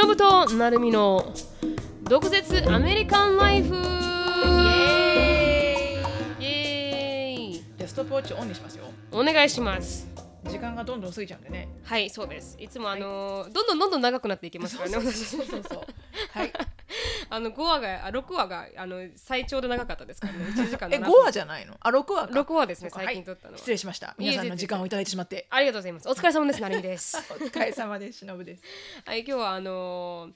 忍となるみの毒舌アメリカンライフ。イエーイ。イエーイ。じゃあストップウォッチオンにしますよ。お願いします。時間がどんどん過ぎちゃうんでね。はいそうです。いつもあのーどんどんどんどん長くなっていきますからね私そうそうそうはいあの5話があ6話があの最長で長かったですからね。1時間え7 5話じゃないの？あ6話か。6話ですね最近撮ったのは、失礼しました。皆さんの時間をいただいてしまって。ありがとうございます。お疲れ様ですなるみです。お疲れ様ですしのぶです。はい今日はあのー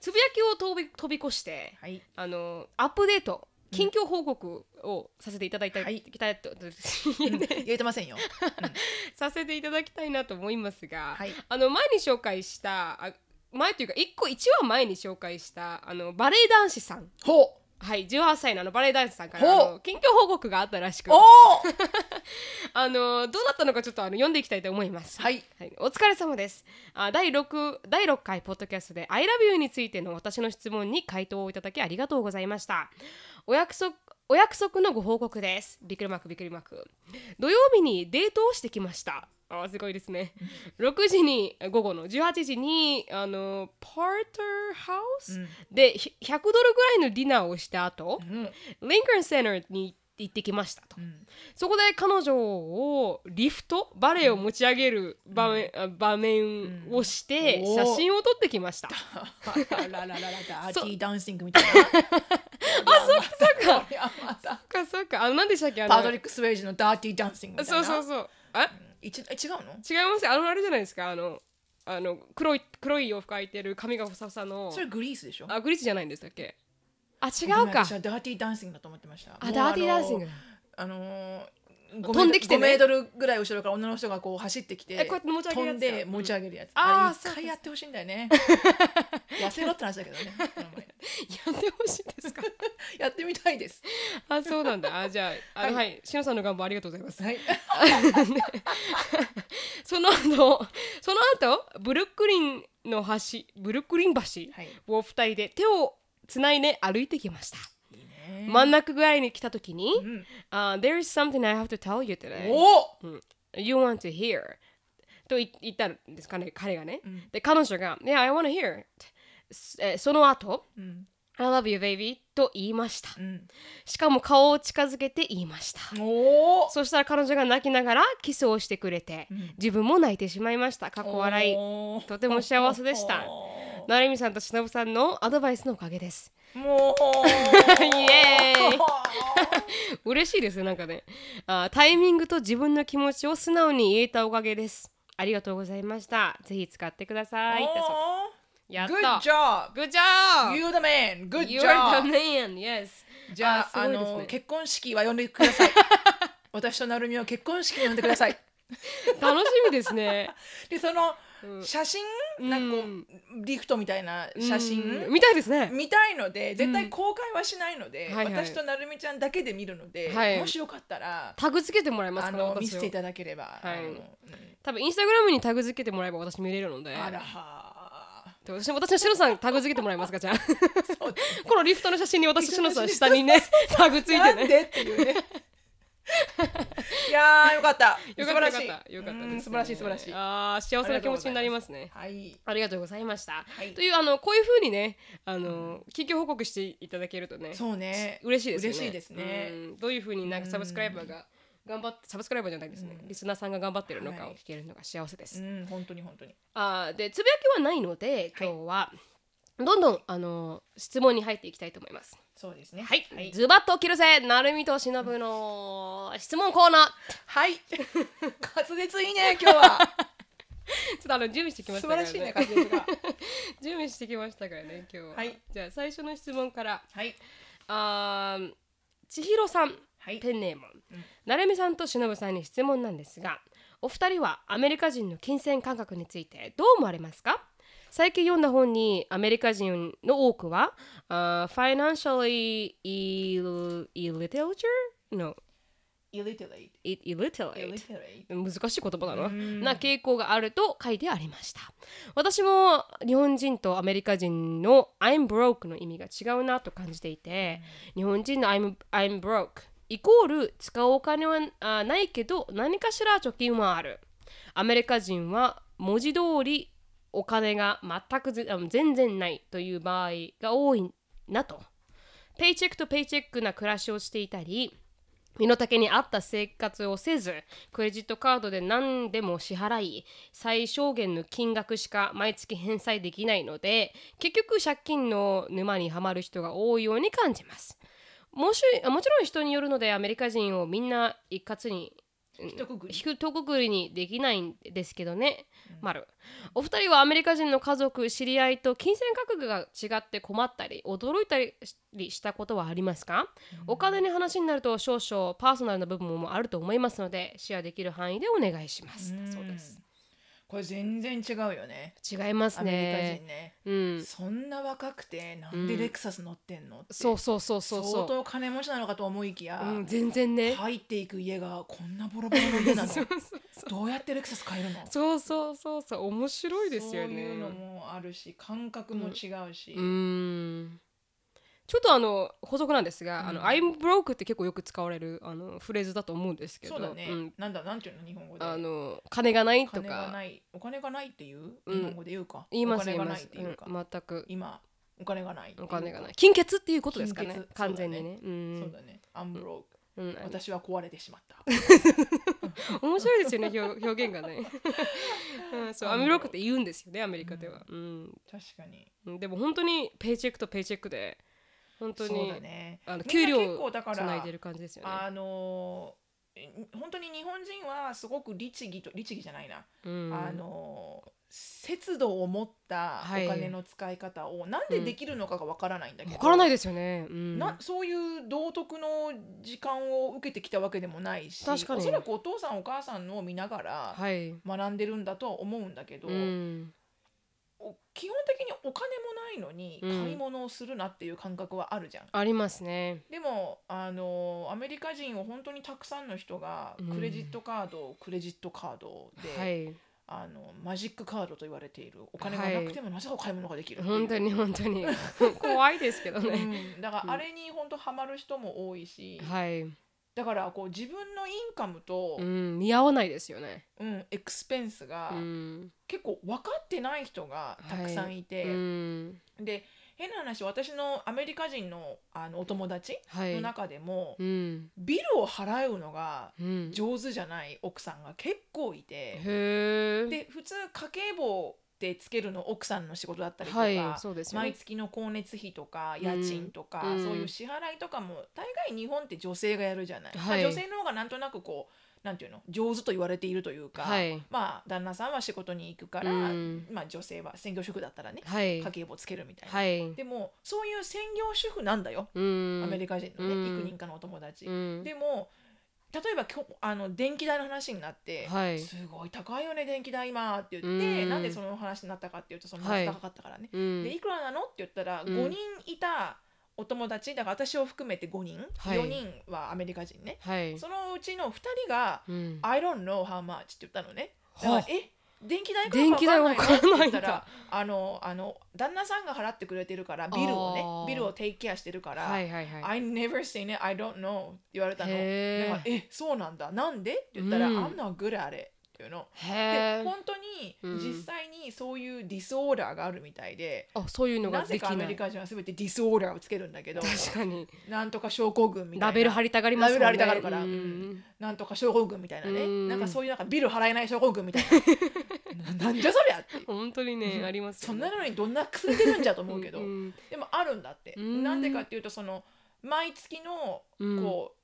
つぶやきを飛び飛び越してはい。あのアップデート近況報告をさせていただいた,、はい。いきたいと言えてませんよ。させていただきたいなと思いますが、はい。あの前に紹介したあ前というか1個1話前に紹介したあのバレエ男子さん。ほはい18歳のあのバレエ男子さんからあの近況報告があったらしく。うおお あのどうなったのかちょっとあの読んでいきたいと思います。はい。はい、お疲れ様です。あ第 6, 第6回ポッドキャストで「ILOVEYOU」についての私の質問に回答をいただきありがとうございました。お約束お約束のご報告です。びっくりマークびっくりマーク。土曜日にデートをしてきましたあーすごいですね。6時に午後の18時にあのパーターハウス、でひ100ドルぐらいのディナーをした後、うん。リンカーンセンターに行ってきましたと、ん。そこで彼女をリフトバレエを持ち上げる場面,、あ場面をして写真を撮ってきました、ラララララダーティーダンシングみたいなあそっかそっかそっかそっかあの何でしたっけあのパトリック・スウェイジのダーティーダンシングみたいそなうそうそうあいちえ違うの？違いますよ。あのあれじゃないですか。あのあの黒い黒い洋服履いてる髪がふさふさの。それグリースでしょ？あグリースじゃないんでしたっけ？あ違うか。ダーティーダンシングだと思ってました。あダーティーダンシング。あのー飛んできてね。5メートルぐらい後ろから女の人がこう走ってきてえこうやって飛んで持ち上げるやつ、うんあーあ一回やってほしいんだよね。痩せろって話だけどね。やってほしいですか？やってみたいです。あそうなんだ。あじゃあ あのはい、しのさんの願望ありがとうございます。はい。その後その後ブルックリンの橋ブルックリン橋はい。を二人で手をつないで歩いてきました、真ん中ぐらいに来た時にうん「uh, There is something I have to tell you today. You want to hear」と言言ったんですかね彼がね、ん。で彼女が「Yeah I want to hear. it」えその後うん、I love you baby と言いました。うん、しかも顔を近づけて言いました。そしたら彼女が泣きながらキスをしてくれて、自分も泣いてしまいました。過去笑い。とても幸せでした。なるみさんとしのぶさんのアドバイスのおかげです。もう イエーイ 嬉しいですね、なんかねあ。タイミングと自分の気持ちを素直に言えたおかげです。ありがとうございました。ぜひ使ってください。やった Good job Good job! You the man Good You're job the man! Yes! じゃああねの結婚式は呼んでください 私となるみを結婚式に呼んでください楽しみですね。でそのうん写真？なんかこうリフトみたいな写うん。真見たいですね。見たいので絶対公開はしないので、はいはい。私となるみちゃんだけで見るので、はい。もしよかったらタグ付けてもらえますあかの見せていただければ、はい。うん。多分インスタグラムにタグ付けてもらえば私見れるので。あら私私のしのさんタグ付けてもらえますかじゃあ。このリフトの写真に私としのさん下にね タグついてね。で？っていうねいやー よかった。よかった素晴らしい。たよかったです、うん素晴らしい素晴らしい。あー幸せな気持ちになりますね。はい。ありがとうございました、い。というあのこういう風にねあの緊急報告していただけるとねそうね。嬉しいですよね。嬉しいですね。うん。どういう風になんかサブスクライバーが頑張ってサブスクライバーじゃないですね、リスナーさんが頑張ってるのかをはい。聞けるのが幸せです、うん本当に本当に。あーでつぶやきはないので今日は、どんどんあの質問に入っていきたいと思います。そうですね。はい、はい、ズバッと切るぜなるみとしのぶの質問コーナー。はい、滑舌いいね今日は。ちょっとあの準備してきまし素たから、晴らしいね滑舌が。準備してきましたからね 今日は、はい。じゃあ最初の質問から。はい。あー千尋さん、はい。ペンネーム、なるみさんとしのぶさんに質問なんですがお二人はアメリカ人の金銭感覚についてどう思われますか？最近読んだ本にアメリカ人の多くは、あー financially ill- illiterate? No, illiterate. Illiterate. 難しい言葉だな。うん。な傾向があると書いてありました。私も日本人とアメリカ人の I'm broke の意味が違うなと感じていて、日本人の I'm, I'm broke イコール使うお金はあないけど何かしら貯金はある。アメリカ人は文字通りお金が全く全然ないという場合が多いなと。ペイチェックとペイチェックな暮らしをしていたり身の丈に合った生活をせずクレジットカードで何でも支払い最小限の金額しか毎月返済できないので結局借金の沼にはまる人が多いように感じます。もしもちろん人によるのでアメリカ人をみんな一括に一括り。ひくとくくりにできないんですけどね、丸お二人はアメリカ人の家族知り合いと金銭価格が違って困ったり驚いたりしたことはありますか、お金の話になると少々パーソナルな部分もあると思いますのでシェアできる範囲でお願いします、うん。そうですこれ全然違うよね。違いますアメリカね人ね、うん。そんな若くてなんでレクサス乗ってんのって。そうそうそうそう相そ当金持ちなのかと思いきや、う、うん、全然ね。入っていく家がこんなボロボロの家なの。どうやってレクサス買えるの？そうそうそうそう。面白いですよね。そういうのもあるし感覚も違うし、うーんちょっとあの補足なんですが、あの I'm broke って結構よく使われるあのフレーズだと思うんですけどそうだね、ん。なんだなんていうの日本語で。あの金がないと金がかない。お金がないっていう？うん。日本語で言うか、言いますお金がない言います、っていうか、うん。全く。今お金がないお金がない。金欠っていうことですかね完全にね。そうだね。I'm broke、うん、私は壊れてしまった。面白いですよね表表現がね、うん、そうアメリカって言うんですよねアメリカでは、うん。確かに。うんでも本当にペイチェックとペイチェックで本当そうにだね。あの給料結構だからつないでる感じですよね。あの本当に日本人はすごく律儀と律儀じゃないな、うん。あのー節度を持ったはい。お金の使い方をなんでできるのかがわからないんだけど、わからないですよね、うん、なそういう道徳の時間を受けてきたわけでもないし確かに。おそらくお父さんお母さんのを見ながらはい、学んでるんだとは思うんだけど、うん、お基本的にお金もないのにうん。買い物をするなっていう感覚はあるじゃん。ありますね。でもあのアメリカ人を本当にたくさんの人がうん。クレジットカード、クレジットカードで、はい。あのマジックカードと言われている。お金がなくてもなぜかお買い物ができる？っていう本当に本当に。怖いですけどね、うん、だからあれに本当ハマる人も多いし、はい、だからこう自分のインカムと、うん、見合わないですよね、うんエクスペンスがうん、結構分かってない人がたくさんいて、うん、で変な話私のアメリカ人のあのお友達はい。の中でも、うん、ビルを払うのがうん、上手じゃない奥さんが結構いて、で普通家計簿ってつけるの奥さんの仕事だったりとか、はいそうですよね。毎月の光熱費とか家賃とか、うん。そういう支払いとかも大概日本って女性がやるじゃない、はい。まあ女性の方がなんとなくこうなんていうの上手と言われているというか、はい。まあ旦那さんは仕事に行くから、うん。まあ、女性は専業主婦だったらねはい。家計簿つけるみたいな、はい。でもそういう専業主婦なんだよ、うん。アメリカ人のね、うん。幾人かのお友達、うん。でも例えばあの電気代の話になって、はい。すごい高いよね電気代今って言って、うん。なんでその話になったかっていうとそのは高かったからね、うん。でいくらなのって言ったら、ん。5人いたお友達だから私を含めて5人、はい。4人はアメリカ人ね。はい。そのうちの2人がうん「I don't know how much」って言ったのね。だからはあえ電気代電気代わからないんだ。って言ったらあのあの旦那さんが払ってくれてるから bill をね bill を take care してるから、はいはいはい I never seen it, I don't know って言われたの。え、そうなんだ。なんで？って言ったら、うん。I'm not good at it っていうの。へで、え本当にうん。実際にそういう disorder があるみたいで、あそういうのがなぜできかアメリカ人は全てディスオーダーをつけるんだけど、確かに。なんとか症候群みたいな。ラベル貼りたがりますもんね。ラベル貼りたがるからうん。なんとか症候群みたいなね。うん。なんかそういうなんかビル払えない症候群みたいな。な なんじゃそりゃって。本当にね、うん。ありますそんなのにどんな薬出るんじゃと思うけど、んでもあるんだって。うん。なんでかっていうとその毎月のうん。こう、だ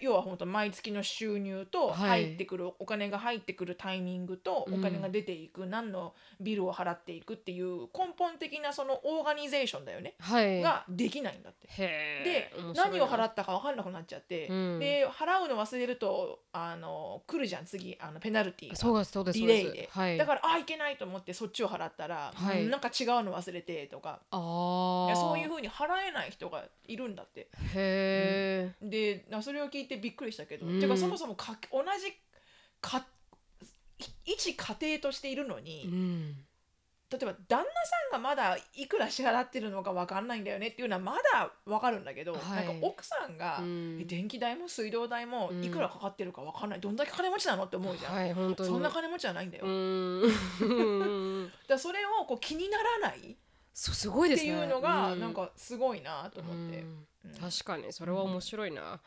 要は本当毎月の収入とはい。入ってくる、お金が入ってくるタイミングとうん。お金が出ていく、何のビルを払っていくっていう根本的なそのオーガニゼーションだよね、はい。ができないんだって。へで何を払ったか分かんなくなっちゃって、うん。で払うの忘れるとあの来るじゃん次。あのペナルティーが。そうですそうですデそうです。ィレイで、はい。だからあいけないと思ってそっちを払ったら、はい。うんなんか違うの忘れてとか。そういうふうに払えない人がいるんだって。へえ、でなそれを聞いてびっくりしたけど、うん。てかそもそもか同じかい一家庭としているのに、うん。例えば旦那さんがまだいくら支払ってるのか分かんないんだよねっていうのはまだ分かるんだけど、はい。なんか奥さんが、うん。え電気代も水道代もうん。いくらかかってるか分かんない。どんだけ金持ちなのって思うじゃん、はい本当に。そんな金持ちじゃないんだよ、う だそれをこう気にならないっそうすごいですね。ていうのがうん。なんかすごいなと思って、うんうん確かにそれは面白いな、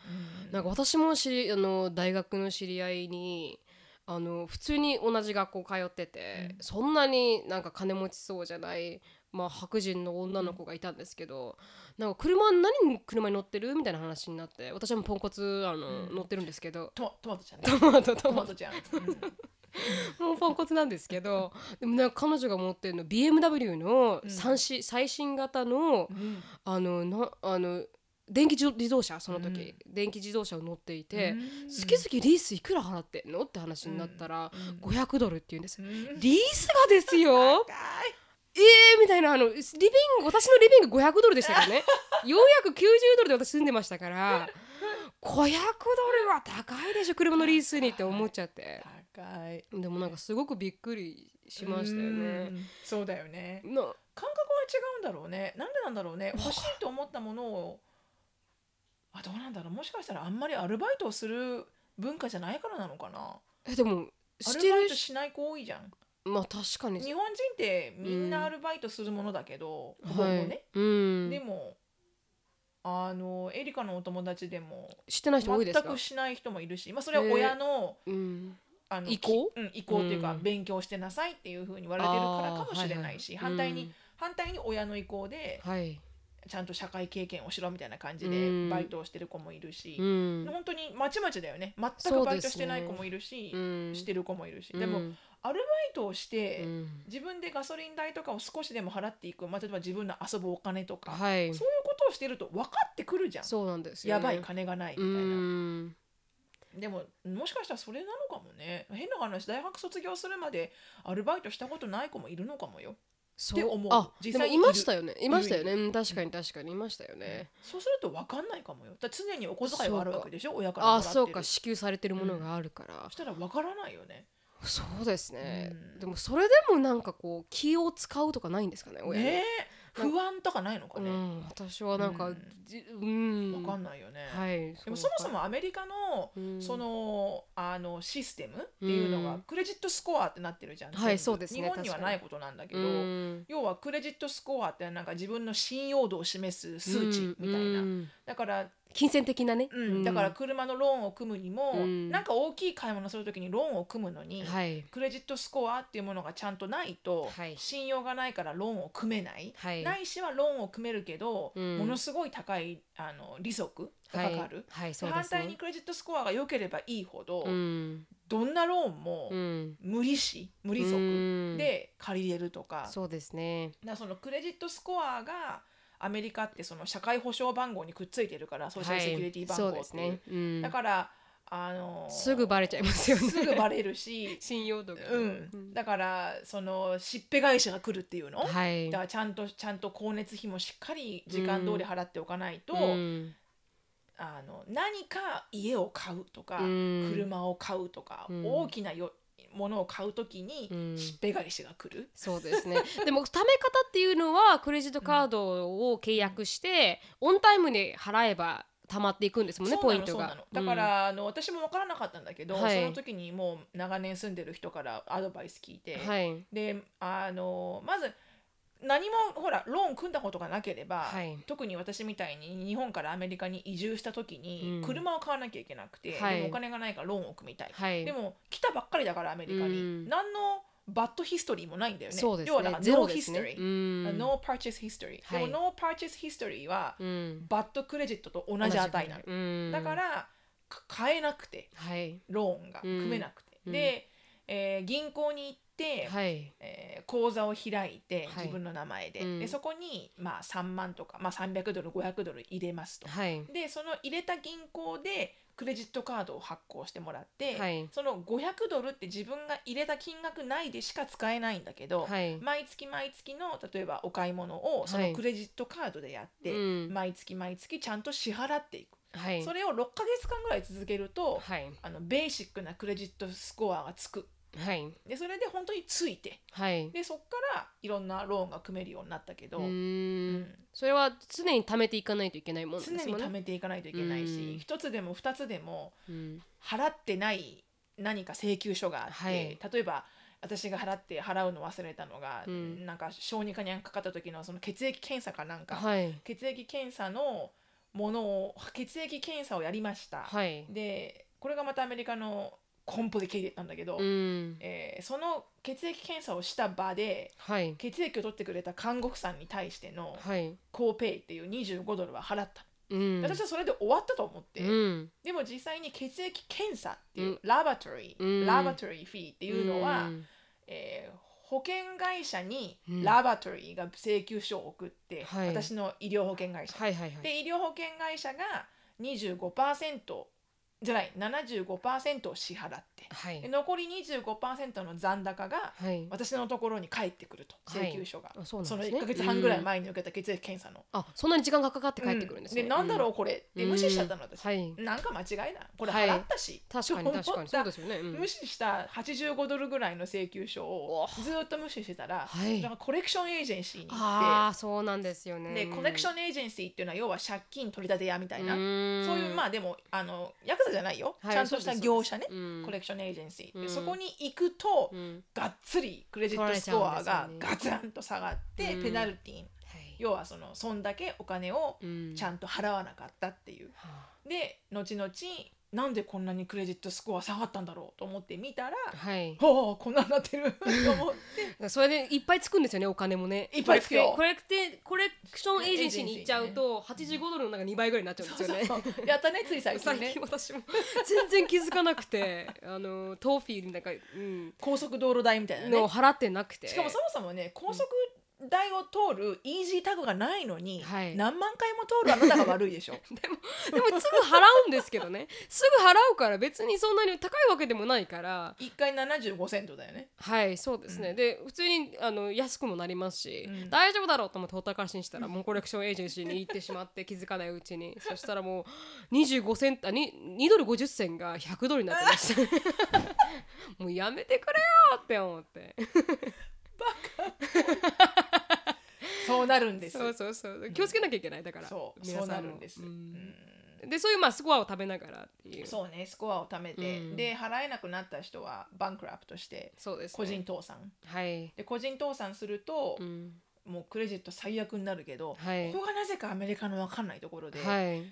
うん。なんか私も知りあの大学の知り合いにあの普通に同じ学校通ってて、うん。そんなになんか金持ちそうじゃない、まあ、白人の女の子がいたんですけど、なんか車何に車に乗ってる？みたいな話になって私はもうポンコツあの、うん。乗ってるんですけど。トトマトちゃんね。トマトトト。マトちゃん、うん。もうポンコツなんですけどでもなんか彼女が持ってるの BMW のうん。最新,、最新型のうん。あのなあの電気自動車その時、電気自動車を乗っていて、うん。月々リースいくら払ってんのって話になったら、うん。500ドルって言うんです、うん。リースがですよ。えーみたいなあのリビング私のリビング500ドルでしたからね。490ドルで私住んでましたから。500ドルは高いでしょ車のリースにって思っちゃって。高い。でもなんかすごくびっくりしましたようねん。そうだよね。な感覚は違うんだろうね。なんでなんだろうね。欲しいと思ったものをあどうなんだろう。もしかしたらあんまりアルバイトをする文化じゃないからなのかな。えでもアしてるルバイトしない子多いじゃん。まあ確かに。日本人ってみんなアルバイトするものだけど、ほぼほぼはい。ね、うん。でもあのエリカのお友達でも知ってない人多いですか？全くしない人もいるし、まあ、それは親の,、うん。あの意向きうん、意向っていうか、うん。勉強してなさいっていうふうに言われてるからかもしれないし、はいはい。反対に、うん。反対に親の意向ではいちゃんと社会経験をしろみたいな感じうん。でバイトをしてる子もいるし、うん。本当にまちまちだよね。全くバイトしてない子もいるし、うん。してる子もいるし、でもうんアルバイトをして、うん。自分でガソリン代とかを少しでも払っていく、まあ、例えば自分の遊ぶお金とか、はい。そういうことをしてると分かってくるじゃん、そうなんですよ、ね、やばい金がないみたういな。ん。でももしかしたらそれなのかもね。変な話大学卒業するまでアルバイトしたことない子もいるのかもよ。そって思う。あ実際にでもいましたよね。いましたよいね。うん確かに確かにいましたよね、そうすると分かんないかもよ。だ常にお小遣いはあるわけでしょ？親からもらってる。あそうか。支給されてるものがあるから。そ、したら分からないよね。そうですね、うん。でもそれでもなんかこう気を使うとかないんですかね親に。ねえ不安とかないのかね、うん、私はなんか、うん。じうん。分かんないよね、はいでもそもそもアメリカのうん。そのあのシステムっていうのがうん。クレジットスコアってなってるじゃん、はいそうですね日本にはないことなんだけうど、ん。要はクレジットスコアってなんか自分の信用度を示す数値みたいな、うん。だから、金銭的なね、うん。だから車のローンを組むにも、うん。なんか大きい買い物するときにローンを組むのに、はい。クレジットスコアっていうものがちゃんとないと、はい。信用がないからローンを組めない、はい。ないしはローンを組めるけど、うん。ものすごい高いあの利息がかかる、はい、反対にクレジットスコアが良ければいいほど、うん。どんなローンもうん。無利子無利息うん。で借りれるとか,、そうですね。だそのクレジットスコアがアメリカってその社会保障番号にくっついてるからソーシャルセキュリティ番号っていう,、ですね、うん、だからあのすぐバレちゃいますよね。すぐバレるし 信用度が。ね、うん、だからそのしっぺ返しが来るっていうの、はい。だからちゃんとちゃんと光熱費もしっかり時間通り払っておかないと、うん。あの何か家を買うとか、うん。車を買うとか、うん。大きなよものを買うときに、うん。しっぺ返しが来る。そうですね。でも貯め方っていうのはクレジットカードを契約して、オンタイムに払えば貯まっていくんですもんねポイントが。だから、あの私も分からなかったんだけど、はい。その時にもう長年住んでる人からアドバイス聞いて、うんはい。であのまず何もほらローン組んだことがなければ、はい。特に私みたいに日本からアメリカに移住した時にうん。車を買わなきゃいけなくて、はい。でもお金がないからローンを組みたい、はい。でも来たばっかりだからアメリカに、うん。何のバッドヒストリーもないんだよね。ね。要はだからゼロ No ですね。history、うん。No purchase history、はい。でも No purchase history はうん。バッドクレジットと同じ値なの、うん。だからか買えなくてはい。ローンが組めなくて、うん。で、えー銀行に行って、はい。えー口座を開いてはい。自分の名前で,、うん。でそこに、まあ、3万とか、まあ、300ドル500ドル入れますと。はい。でその入れた銀行でクレジットカードを発行してもらって、はい。その500ドルって自分が入れた金額内でしか使えないんだけど、はい。毎月毎月の例えばお買い物をそはい。のクレジットカードでやって、うん。毎月毎月ちゃんと支払っていく、はい。それを6ヶ月間ぐらい続けると、はい。あのベーシックなクレジットスコアがつくはい。でそれで本当について。はい。でそっからいろんなローンが組めるようになったけど、うん。ん。それは常に貯めていかないといけないもんです常に貯めていかないといけないうん。し一つでも二つでもうん。払ってない何か請求書があって、はい。例えば私が払って払うの忘れたのが、うん。なんか小児科にかかった時のその血液検査かなんか、はい。血液検査のものを血液検査をやりました、はい。でこれがまたアメリカの complicated なんだけど、うん。えーその血液検査をした場ではい。血液を取ってくれた看護婦さんに対してのはい。 copay っていう25ドルは払った、うん。私はそれで終わったと思って、うん。でも実際に血液検査っていう、うん。 laboratory、うん。 laboratory fee っていうのは、うん。えー保険会社にうん。 laboratory が請求書を送って、はい。私の医療保険会社、はいはいはい。で医療保険会社が25%じゃない75%を支払ってはい。で残り25%の残高がはい。私のところに返ってくるとはい。請求書が、あそうなんそのですね。1ヶ月半ぐらい前に受けた血液検査の。あそんなに時間がかかって帰ってくるんですね。うなんだろうこれ。って無視しちゃったの私、はい。なんか間違いだ。これはい払ったし、確かに確かに。そうですよね。うん。無視した85ドルぐらいの請求書をおずっと無視してたら、はい。なんかコレクションエージェンシーに行ああそうなんですよね。ってでコレクションエージェンシーっていうのは要は借金取り立て屋みたいな、そういうまあでもあのヤクザじゃないよ、はいちゃんとした業者ね、うんコレクションエージェンシー、でうん。そこに行くと、うん。がっつりクレジットスコアがガツンと下がって、うん。ペナルティー。はい。要はそのそんだけお金をうん。ちゃんと払わなかったっていう。はで後々なんでこんなにクレジットスコア下がったんだろうと思って見たらあはい。おおこんなになってると思って。それでいっぱいつくんですよねお金もね。いっぱいつくよコレクテコレクションエージェンシーに行っちゃうと85ドルのなんか2倍ぐらいになっちゃうんですよね。やったねつい最近最ね近私も。全然気づかなくて。あのトーフィーなんか、うん、高速道路代みたいなね。の払ってなくて。しかもそもそもね高速代を通るイージータグがないのに、はい。何万回も通るあなたが悪いでしょ。でもすぐ払うんですけどね。すぐ払うから別にそんなに高いわけでもないから。1回75セントだよね。はいそうですね、で普通にあの安くもなりますし、うん。大丈夫だろうと思ってほったらかしにしたら もうコレクションエージェンシーに行ってしまって気づかないうちに。そしたらもう25セントあに2ドル50銭が100ドルになってました。もうやめてくれよって思って そうなるんです。そうそうそう。気をつけなきゃいけないだから。そう。皆さんも。そうなるんです、ううん。んでそういうまあスコアを食べながらっていう。そうね。スコアを貯めて、うん。で払えなくなった人はバンクラプトしてそうです、ね、個人倒産。はい、で個人倒産するとう、ん、もうクレジット最悪になるけど、はい。ここがなぜかアメリカの分かんないところで、はい。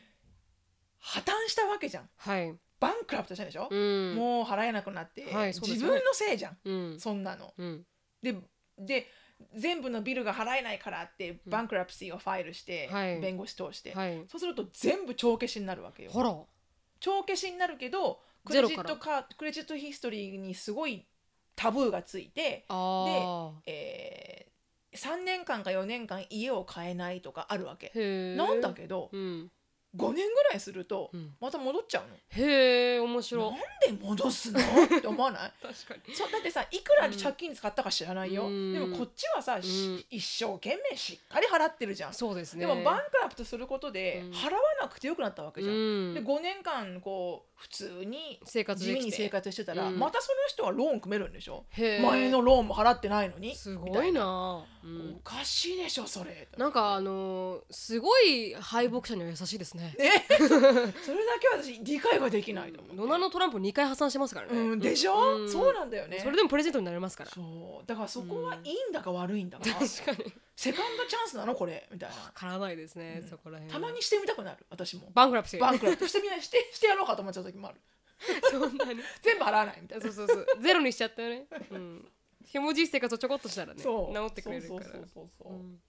破綻したわけじゃん。はい。バンクラプトしたでしょ、うん。もう払えなくなって、はいそうですよね。自分のせいじゃん。うん。そんなの。うん。でで全部のビルが払えないからってバンクラプシーをファイルして、はい。弁護士通して、はい。そうすると全部帳消しになるわけよ。ほら。帳消しになるけどクレジットカクレジットヒストリーにすごいタブーがついて、ああえー、3年間か4年間家を買えないとかあるわけ。なんだけどうん5年ぐらいするとうん。また戻っちゃうの。へえ面白い。なんで戻すの？って思わない？確かに。そうだってさいくら借金使ったか知らないよ、うん。でもこっちはさ、しうん。一生懸命しっかり払ってるじゃん、そうですね。でもバンクラプトすることでうん。払わなくてよくなったわけじゃん、うん。で5年間こう普通に生活地味に生活してたら、うん。またその人はローン組めるんでしょ？へえ。前のローンも払ってないのに？すごいみたいな。おん。かしいでしょそれ。なんかあのーすごい敗北者には優しいですね。ねそれだけは私理解ができないと思う、ドナルド・トランプ2回破産してますからね。うん、でしょ、うん。そうなんだよね。それでもプレゼントになりますから。そう。だからそこはいいんだか悪いんだか、確かにセカンドチャンスなのこれ？みたいな。わからないですね、うん。そこら辺たまにしてみたくなる私も。バンクラプシーバンクラプトしてみない？して してやろうかと思っちゃう時もある。そんなに。全部払わないみたいな。そうそうそう。ゼロにしちゃったよね。うん。ひもじい生活をちょこっとしたらねそう。治ってくれるから。そうそうそうそうう。ん。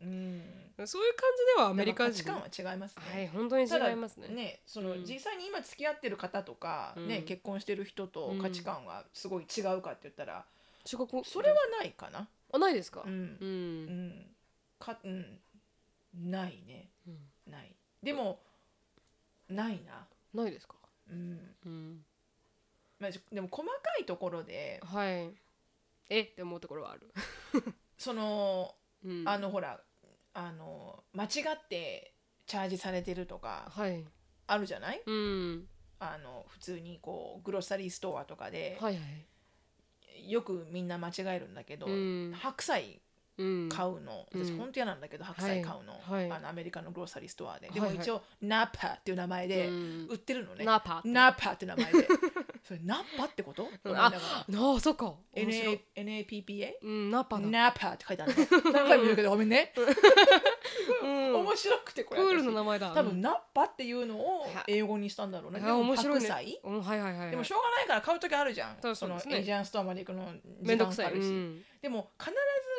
うん。そういう感じではアメリカ価人値観は違いますね、はい本当に違いますね。ねその、うん。実際に今付き合ってる方とか、ねうん。結婚してる人と価値観はすごい違うかって言ったら、中国それはないかな。あないですか？うん。う、うんんかうんないね。うん。ない。でもないな。ないですか？うん。うん。まあ、でも細かいところで。はい。え？って思うところはある。そのうん。あのほらあの間違ってチャージされてるとかはい。あるじゃない？うん。あの普通にこうグロッサリーストアとかで、はいはいよくみんな間違えるんだけど、うん。白菜うん買うの、うん。私本当嫌なんだけど白菜買うの,、はい。はい。あのアメリカのグローサリーストアで、はいはい。でも一応ナッパっていう名前でうん。売ってるのね、ナパナッパって名前で。それナッパってこと？ああそっか。NAPPA? うんナパだ。ナッパって書いてあるの。何回も言うけどごめんね、うん。面白くてこれクール私。な名前だ。多分ナッパっていうのをは英語にしたんだろうね。あでも面白い。ねうんはいはいはいはい。でもしょうがないから買う時あるじゃん。その Asian store まで行くの時間かかるし。うん。でも必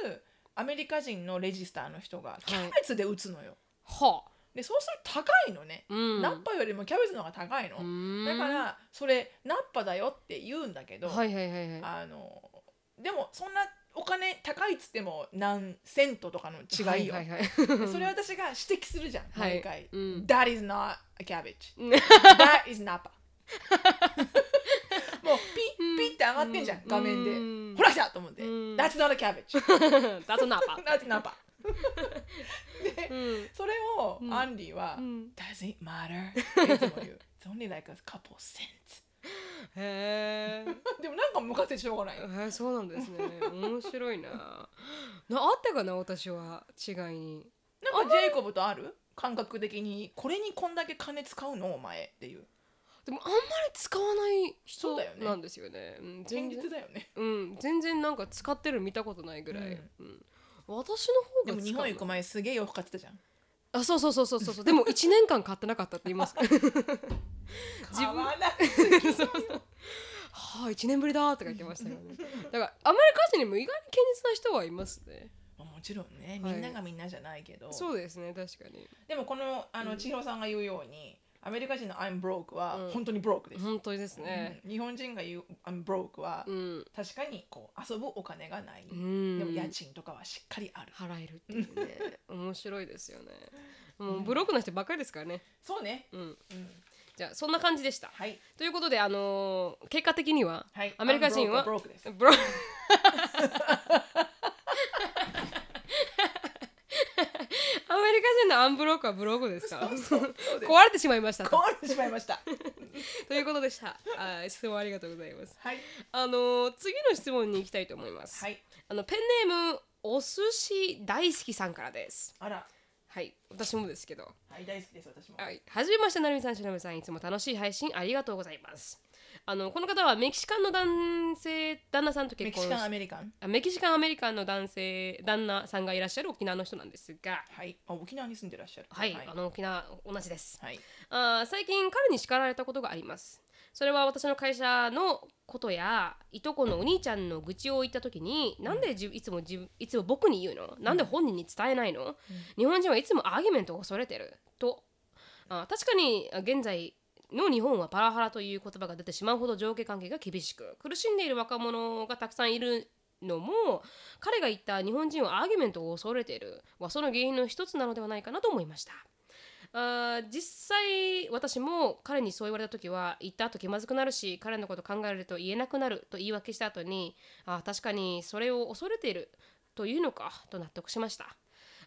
ずアメリカ人のレジスターの人がいキャベツで打つのよ。はあでそうすると高いのね。うんナッパよりもキャベツの方が高いの。うんだからそれナッパだよって言うんだけど、はいはいはいはいあのでもそんなお金高いっつっても何セントとかの違いよ。はいはいはいでそれ私が指摘するじゃん、はい毎回。うん That is not a cabbage. う ん That is napa. もうピッピッって上がってんじゃん、画面で。うんほら来たと思って。うん That's not a cabbage. That's a napa That's napa. で、うんそれをうんアンディは、うん Does it matter? っていつも言う。It's only like a couple cents. へえ でもなんかムカついてしょうがない。へえそうなんですね面白いななあったかな私は違いになんかジェイコブとある？感覚的に、これにこんだけ金使うのお前っていう。でもあんまり使わない人なんですよね。うん現全然。実だよね。うん全然なんか使ってるの見たことないぐらい、うん。うん。私の方がでも日本行く前すげえ洋服買ってたじゃん。あそうそうそうそうそうでも1年間買ってなかったって言います。自分。そうそうはあ1年ぶりだとか言ってましたよね。だからアメリカ人にも意外に堅実な人はいますね。まあもちろんね、はい。みんながみんなじゃないけど。そうですね確かに。でもこのあの千尋さんが言うように、アメリカ人の I'm broke はうん本当に broke です。本当ですねうん日本人が言う I'm broke はうん、確かにこう遊ぶお金がない。うん、でも家賃とかはしっかりある。払えるっていうね 面白いですよねもうブロックな人ばっかりですからねそうね。うんうん、じゃあそんな感じでしたはい。ということであのー結果的にははい。アメリカ人は I'm broke です。ブロアメリカ人のアンブロックはブログですか？壊れてしまいましたと壊れてしまいました。ということでしたあー質問ありがとうございますはい。あのー次の質問に行きたいと思います、はい。あのペンネームお寿司大好きさんからですあら。はい私もですけどはい、大好きです、私も。はい、はじめまして、なるみさん、しのぶさん、いつも楽しい配信ありがとうございます。あのこの方はメキシカンの男性旦那さんと結婚しメキシカン、アメリカン。あメキシカンアメリカンの男性旦那さんがいらっしゃる沖縄の人なんですが、はい。あ、沖縄に住んでらっしゃる。はい、はいあ。の沖縄同じです。はい。あー最近彼に叱られたことがあります。それは私の会社のことやいとこのお兄ちゃんの愚痴を言った時に、なんでじいつも自分いつも僕に言うの？なんで本人に伝えないの、日本人はいつもアーギュメントを恐れてるとあ確かにあ現在の日本はパワハラという言葉が出てしまうほど上下関係が厳しく苦しんでいる若者がたくさんいるのも彼が言った日本人はアーギュメントを恐れているはその原因の一つなのではないかなと思いました。あ実際私も彼にそう言われた時は言った後気まずくなるし彼のこと考えると言えなくなると言い訳した後にあ確かにそれを恐れているというのかと納得しました。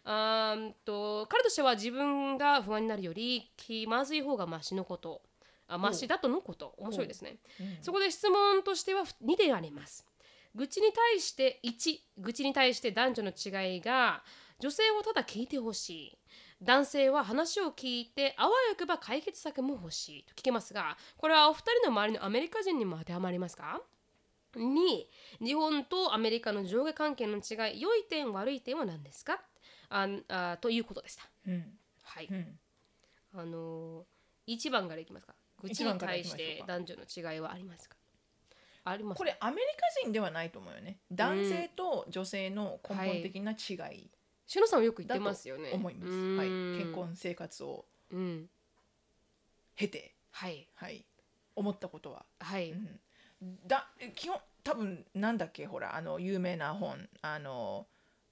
あーんと彼としては自分が不安になるより気まずい方がマシのこと。あマシだとのこと。面白いですね。うん。そこで質問としては2点あります。愚痴に対して1愚痴に対して男女の違いが女性をただ聞いてほしい。男性は話を聞いてあわよくば解決策も欲しいと聞けますがこれはお二人の周りのアメリカ人にも当てはまりますか？2日本とアメリカの上下関係の違い良い点悪い点は何ですか？ああということでした。うん。はい、うん。あのー、1番からいきますか愚痴一番からに対して男女の違いはありますか？あります。これアメリカ人ではないと思うよね。男性と女性の根本的な違い。しのさんはよく言ってますよね。思います。はい。結婚生活をうん。経て、はい。はい。思ったことは。はい、うん。だ基本多分なんだっけ？ほらあの有名な本。あの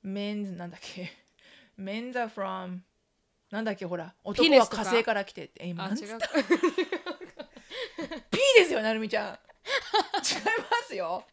men's なんだっけ？Men's are from なんだっけ？ほら男は火星から来てって。え今あ違うなんつったですよなるみちゃん。違いますよ。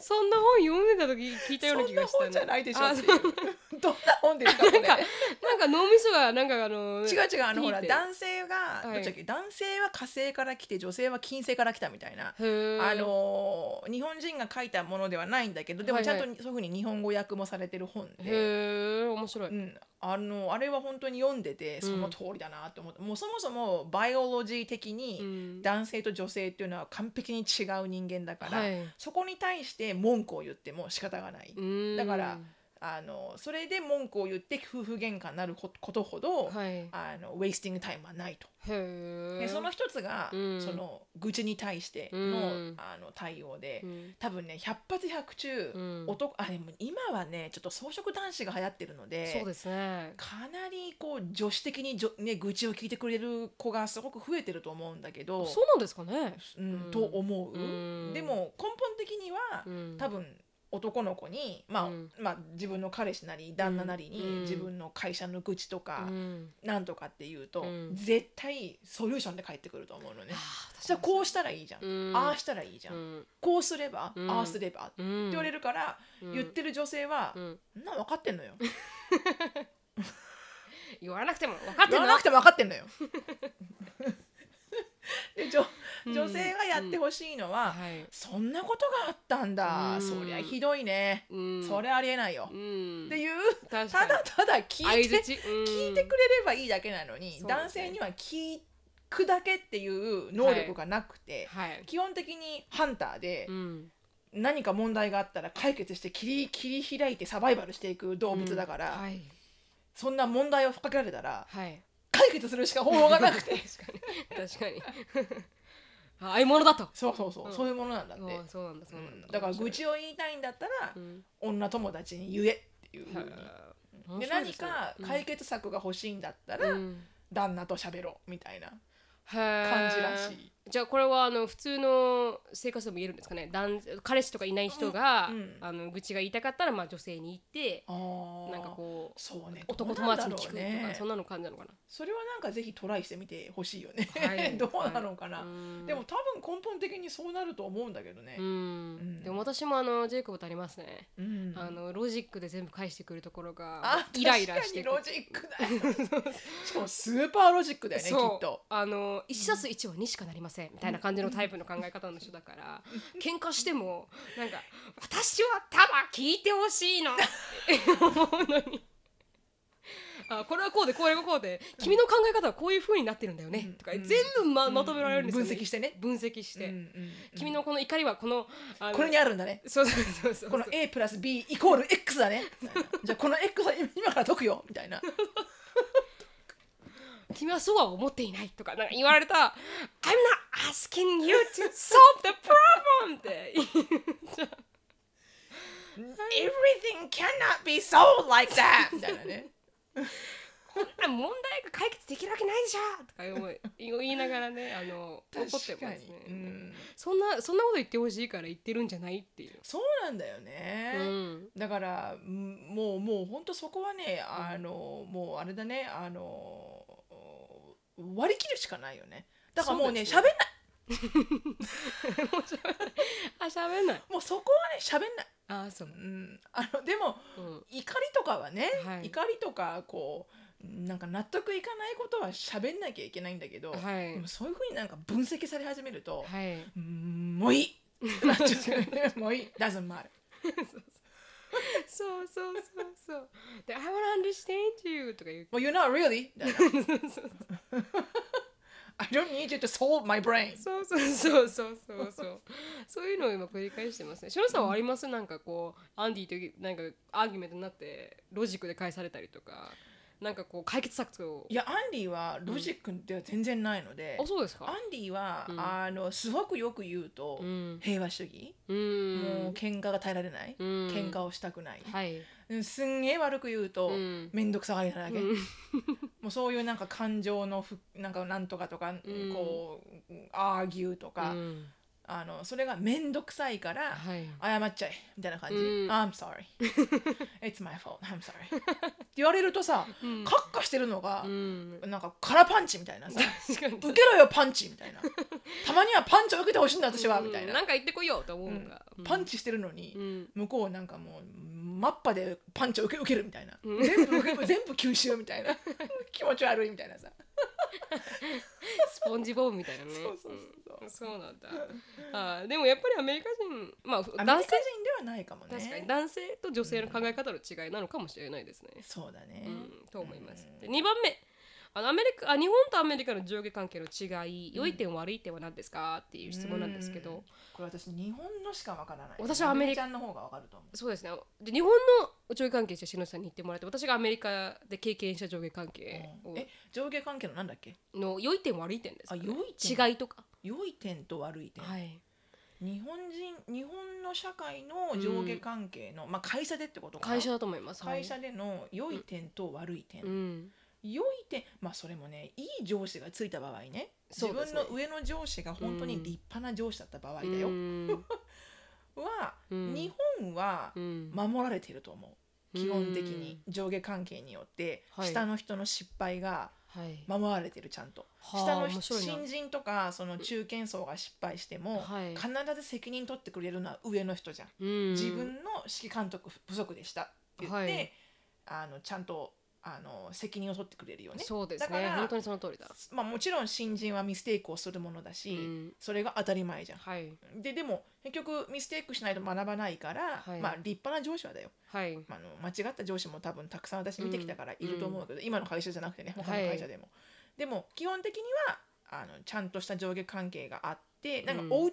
そんな本読んでた時聞いたような気がした、そんな本じゃないでしょあっていそう。う どんな本ですかこれ。なんかなんか脳みそがなんかあの違う違うあのほら男性が、はい。どっちだっけ男性は火星から来て女性は金星から来たみたいな、あの日本人が書いたものではないんだけどでもはいはい。ちゃんとそういうふうに日本語訳もされてる本で、へえ面白い、うん、あのあれは本当に読んでてその通りだなと思って、もうそもそもバイオロジー的うにん。男性と女性っていうのは完璧に違う人間だから、はい。そこに対して文句を言っても仕方がない。だからあのそれで文句を言って夫婦喧嘩になるこことほど、はい。あのウェイスティングタイムはないと。でその一つが、うん。その愚痴に対しての,、うん。あの対応で、うん。多分ね100発100中、うん。男あでも今はねちょっと草食男子が流行ってるのでそうですね。かなりこう女子的にじょ、ね、愚痴を聞いてくれる子がすごく増えてると思うんだけどそうなんですかね。うんうんと思う、うん。でも根本的には、うん。多分男の子に、まあうん。まあ、自分の彼氏なり旦那なりに、うん。自分の会社の愚痴とか、うん。なんとかっていうと、うん。絶対ソリューションで返ってくると思うのね。あーじゃあこうしたらいいじゃん、うん。ああしたらいいじゃん、うん。こうすれば、うん。ああすれば、ってうん言われるから、うん。言ってる女性は、うん。そんな分かってんのよ。言わなくても分かってんの。言わなくても分かってんのよ。で女うん女性がやってほしいのは、はい。そんなことがあったんだ、うん。そりゃひどいね、うん。そりゃありえないよ、うん。っていうただただ聞いて聞いてくれればいいだけなのに、男性には聞くだけっていう能力がなくて、はい。基本的にハンターでうん。何か問題があったら解決して切り切り開いてサバイバルしていく動物だから、うん。はい。そんな問題をかけられたらはい。解決するしか方法がなくて。確かに。確かにああいうものだと。そうそうそう、うん。そういうものなんだって、うんそうなんだそううなんだ。ん。だから愚痴を言いたいんだったら、うん。女友達に言えっていうふうに、はいで何か解決策が欲しいんだったら、うん。旦那と喋ろうみたいな感感じらしい。じゃあこれはあの普通の生活でも言えるんですかね？男彼氏とかいない人が、うんうん。あの愚痴が言いたかったらまあ女性に言ってなんかこうそうね。男友達に聞くとか、ね。そんなの感じなのかそれはなんかぜひトライしてみてほしいよね、はい。どうなのかな、なでも多分根本的にそうなると思うんだけどね。う、ん、ん。でも私もあのジェイコブとありますね、うん。あのロジックで全部返してくるところがあイライラしてロジックだよしかもスーパーロジックだよねきっと。あの1たす1は2しかなりませんみたいな感じのタイプの考え方の人だから喧嘩してもなんか私はただ聞いてほしいの。って思うのに。あこれはこうでこれはこうで君の考え方はこういう風になってるんだよね、うん。とか全部ままとめられるんですよ、ね。分析してね。分析して、うんうんうん。君のこの怒りはこのあのこれにあるんだね。そうそうそうそう。この A プラス B イコール X だね。じゃあこの X は今から解くよ。みたいな君はそうは思っていないとかなんか言われた I'm not asking you to solve the problem って Everything cannot be solved like that みたいなね。こんな問題が解決できるわけないでしょとか言いながらねあの怒ってますね。に、うん、そんなそんなこと言ってほしいから言ってるんじゃないっていう、そうなんだよね、うん。だからんもうもう本当そこはねあの、もうあれだねあの割り切るしかないよね。だからもうね喋んないもう喋んない。あ喋んない。もうそこはね喋んない、あそう。う、ん、あのでもうん、怒りとかはね、はい。怒りとかこうなんか納得いかないことは喋んなきゃいけないんだけど、はい。でもそういうふうになんか分析され始めると、はい。うんもういい。もういい。Doesn't matter そうそうそうそう。で I wanna understand you とか言う。Well you're not really. I don't need you to solve my problem. そうそうそうそうそう。そうそういうのを今繰り返してますね。しのさんはあります？なんかこうアンディとなんか argument になってロジックで返されたりとかなんかこう解決策を。いやアンディはロジックでは全然ないので、あそうですか？アンディは、うん。あのすごくよく言うと、うん。平和主義、うもうん喧嘩が耐えられない、うん。喧嘩をしたくない、はい。うんすんげえ悪く言うと、うん。面倒くさがりなだけ、うん。もうそういうなんか感情のふなんかなんとかとか、ん。こうアーギューとか、うんあのそれが面倒くさいから、はい。謝っちゃえみたいな感じ、うん。I'm sorry. It's my fault. I'm sorry. って言われるとさ、うん。カッカしてるのがう、ん。なんか空パンチみたいなさ受けろよパンチみたいな。たまにはパンチを受けてほしいんだ私はみたいな、うんなんか言ってこいよと思ううん。か、パンチしてるのに、うん。向こうなんかもうマッパでパンチを受け受けるみたいな、うん。全部受け全部吸収みたいな。気持ち悪いみたいなさ、スポンジボブみたいなね。そうそうそう。うんそうなんだ。あーでもやっぱりアメリカ人まあアメリカ男性人ではないかもね。確かに。男性と女性の考え方の違いなのかもしれないですね、そうだね、うん、と思います。うんで2番目。あのアメリカあ日本とアメリカの上下関係の違い、良い点悪い点は何ですか？っていう質問なんですけど、うん。これ私日本のしかわからない私はアメリカの方がわかると思う。そうですね。で日本の上下関係して篠田さんに言ってもらって私がアメリカで経験した上下関係を。うん。え上下関係のなんだっけ？の良い点悪い点ですか、ね、あ良い点。違いとか、良い点と悪い点、はい、日本人日本の社会の上下関係の、まあ会社でってことかな？会社だと思います。会社での良い点と悪い点、うん。良い点まあそれもねいい上司がついた場合ね。自分の上の上司が本当に立派な上司だった場合だよ、うん。は、うん。日本はうん。守られてると思う、基本的に。上下関係によって、はい。下の人の失敗がはい守られてるちゃんと、はあ下の新人とかその中堅層が失敗しても、はい必ず責任取ってくれるのは上の人じゃん、うん。自分の指揮監督不足でしたって言って、はい。あのちゃんとあの責任を取ってくれるよね。そうですね。本当にその通りだ、まあ、もちろん新人はミステイクをするものだし、うん。それが当たり前じゃん。はい。ででも結局ミステイクしないと学ばないから、はい。まあ、立派な上司はだよ、はい。まあ、あの間違った上司も多分たくさん私見てきたからいると思うけど、今の会社じゃなくてね他の会社でも。でも基本的にはあのちゃんとした上下関係があってなんかおう、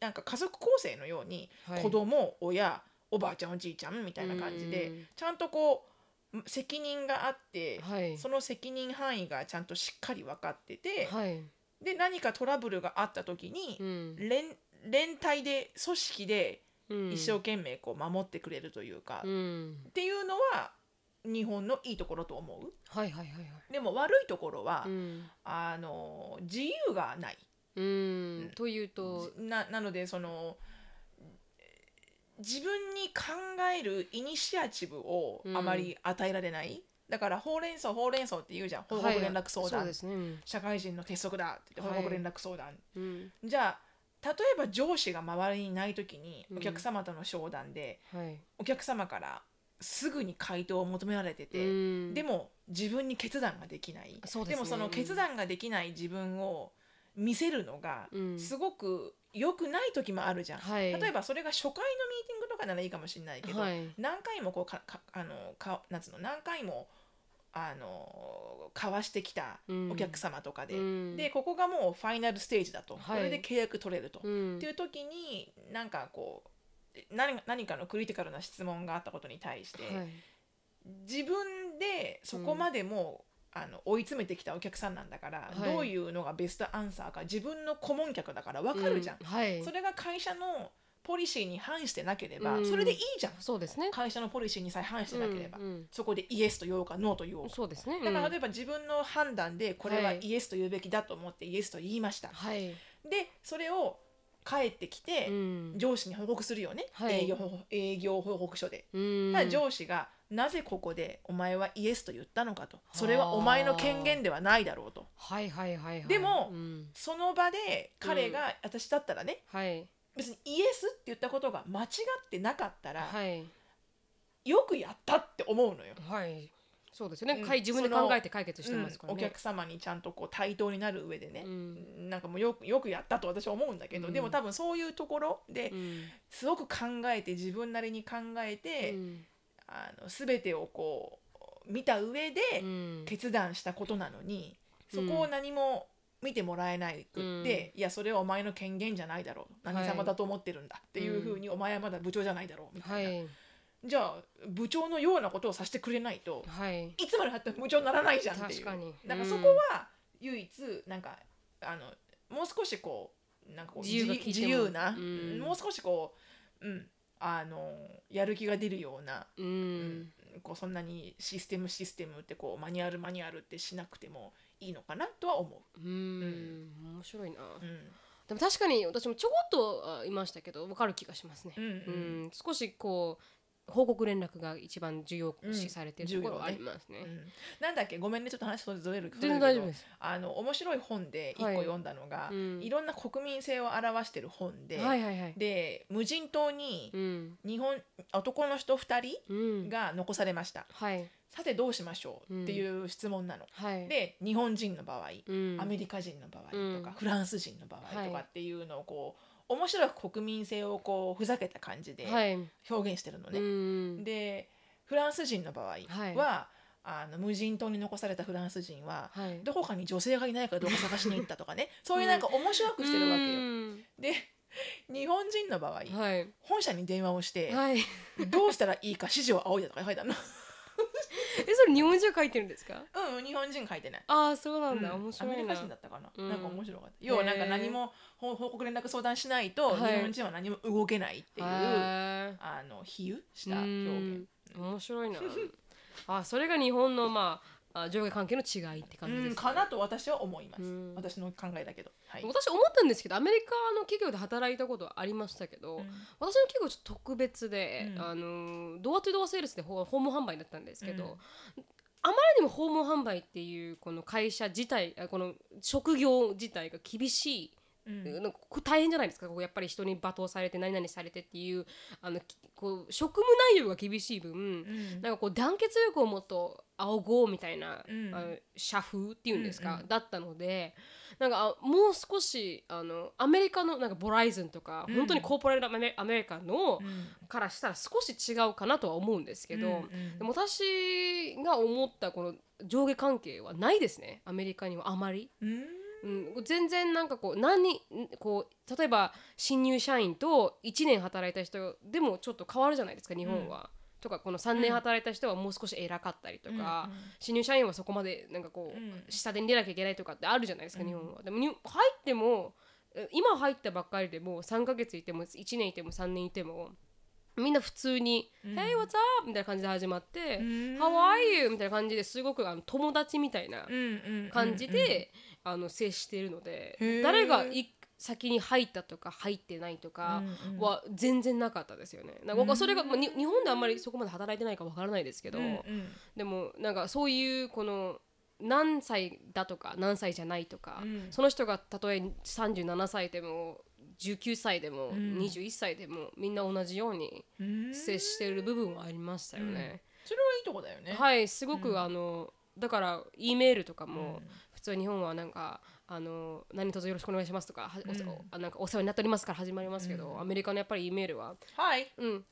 なんか家族構成のようにはい。子供、親おばあちゃんおじいちゃんみたいな感じで、うん。ちゃんとこう責任があって、はい。その責任範囲がちゃんとしっかり分かってて、はい。で何かトラブルがあった時に、うん。連連帯で組織でうん。一生懸命こう守ってくれるというか、っうん。ていうのは日本のいいところと思う？はいはいはいはい。でも悪いところは、うん。あの自由がない。うん。というとななのでその自分に考えるイニシアチブをあまり与えられない、だからほうれん草ほうれん草って言うじゃん。報告連絡相談、はいね。うん。社会人の鉄則だって言ってはい。報告連絡相談、うん。じゃあ例えば上司が周りにいない時にうん。お客様との商談で、はい。お客様からすぐに回答を求められてて、うん。でも自分に決断ができない。そうでもその決断ができない自分を見せるのがうん。すごく良くない時もあるじゃん、はい。例えばそれが初回のミーティングとかならいいかもしれないけど、はい。何回もこうかかあのかなんつうの何回もあの交わしてきたお客様とかで、うん。でここがもうファイナルステージだと、はい。これで契約取れると、うん。っていう時になんかこう何何かのクリティカルな質問があったことに対して、はい。自分でそこまでもう、あの追い詰めてきたお客さんなんだから、はい。どういうのがベストアンサーか自分の顧問客だから分かるじゃん、うはい。それが会社のポリシーに反してなければ、うん。それでいいじゃん。そうですね。会社のポリシーにさえ反してなければ、うんうんそこでイエスと言おうかノーと言おう。かそうですね。だからうん例えば自分の判断でこれははいイエスと言うべきだと思ってイエスと言いました、はい。でそれを帰ってきて、うん。上司に報告するよね、はい。営業報営業報告書で。上司がなぜここでお前はイエスと言ったのかと。それはお前の権限ではないだろうと。はいはいはいはい。でもうん。その場で彼が、私だったらねはい。別にイエスって言ったことが間違ってなかったら、はい。よくやったって思うのよ。はい。そうですよね、うん。自分で考えて解決してうんますからね、お客様にちゃんとこう対等になる上でね。う、ん。なんかもうよくよくやったと私は思うんだけど、うん。でも多分そういうところでうん。すごく考えて自分なりに考えて、うんあの全てをこう見た上で、うん。決断したことなのにそこを何も見てもらえないくって、いやそれはお前の権限じゃないだろう。何様だと思ってるんだっていうふうに、お前はまだ部長じゃないだろうみたな、はい。いじゃあ部長のようなことをさせてくれないとはい。いつまでたっても部長にならないじゃんっていう。確かに。だからそこは唯一なんかあのもう少しこうなんかこう自由な、うん。もう少しこう、うん、あのやる気が出るようなうん。こうそんなにシステムシステムってこうマニュアルマニュアルってしなくてもいいのかなとは思う。ん。面白いな、う。うん。でも確かに私もちょこっとあいましたけど分かる気がしますね、うんうん。うん。少しこう報告連絡が一番重要うん視されてるところはありますね。うん。なんだっけ？ごめんね。ちょっと話ずれる。全然大丈夫です。あの面白い本で一個はい読んだのが、うん。いろんな国民性を表してる本で、はいはいはい。で無人島にうん。日本男の人2うん。人が残されました、はい。さてどうしましょうっていう質問なの、はい。で日本人の場合、うん。アメリカ人の場合とか、うん。フランス人の場合とはいかっていうのをこう面白く国民性をこうふざけた感じではい。表現してるのうね。んでフランス人の場合は、はいあの無人島に残されたフランス人ははい。どこかに女性がいないかどうか探しに行ったとかね そういうなんか面白くしてるわけよ。うんで日本人の場合、はい本社に電話をして、はい。どうしたらいいか指示を仰いだとか書いてあるの。えそれ日本人が書いてるんですか？うん日本人書いてない。ああそうなんだ、うん面白いなアメリカ人だ。ったかな、うんなんか面白かった要はなんか何も報報告連絡相談しないと、はい日本人は何も動けないっていう、へーあの比喩したう表ん現面白いな。あそれが日本のまああ上下関係の違いって感じです、ねうんかなと私は思います、うん。私の考えだけど。はい、私思ったんですけどアメリカの企業で働いたことはありましたけど、うん。私の企業はちょっと特別で、うん。あのドアトゥドアセールスで訪訪問販売だったんですけど、うん。あまりにも訪問販売っていうこの会社自体あこの職業自体が厳しい、うん。なんか大変じゃないですか。こうやっぱり人に罵倒されて何々されてっていうあのきこう職務内容が厳しい分、うん。なんかこう団結力をもっと仰ごうみたいな、うん。あの社風っていうんですか、うんうんだったのでなんかあもう少しあのアメリカのなんかボライズンとか、うん。本当にコーポレートアメアメリカの、うん。からしたら少し違うかなとは思うんですけど、うんうん。でも私が思ったこの上下関係はないですね。アメリカにはあまり。うんうん、全然なんかこう何んこう例えば新入社員と1年働いた人でもちょっと変わるじゃないですか日本は。とかこの3年働いた人はもう少し偉かったりとか、うんうん新入社員はそこまでなんかこう、うん下手に出なきゃいけないとかってあるじゃないですか、うん日本は。でもに入ってもえ今入ったばっかりでも3ヶ月いても1年いても3年いてもみんな普通に「うん Hey what's up?」みたいな感じで始まって「うん How are you?」みたいな感じですごくあの友達みたいなうんうんうん感じで、あの接しているので誰がい先に入ったとか入ってないとかうんうん。は全然なかったですよね。なんかそれが、まあ、に日本であんまりそこまで働いてないかわからないですけど、うんうん。でもなんかそういうこの何歳だとか何歳じゃないとか、うん。その人がたとえ37歳でも19歳でもうん。21歳でもみんな同じようにうん。接している部分はありましたよね。それはいいとこだよね。はいすごく、うん。あのだから E メールとかうん。も、普通日本はなんかあの何卒よろしくお願いしますとか、うん。おあなんかお世話になっておりますから始まりますけど、うん。アメリカのやっぱり E メールははいうん、うん、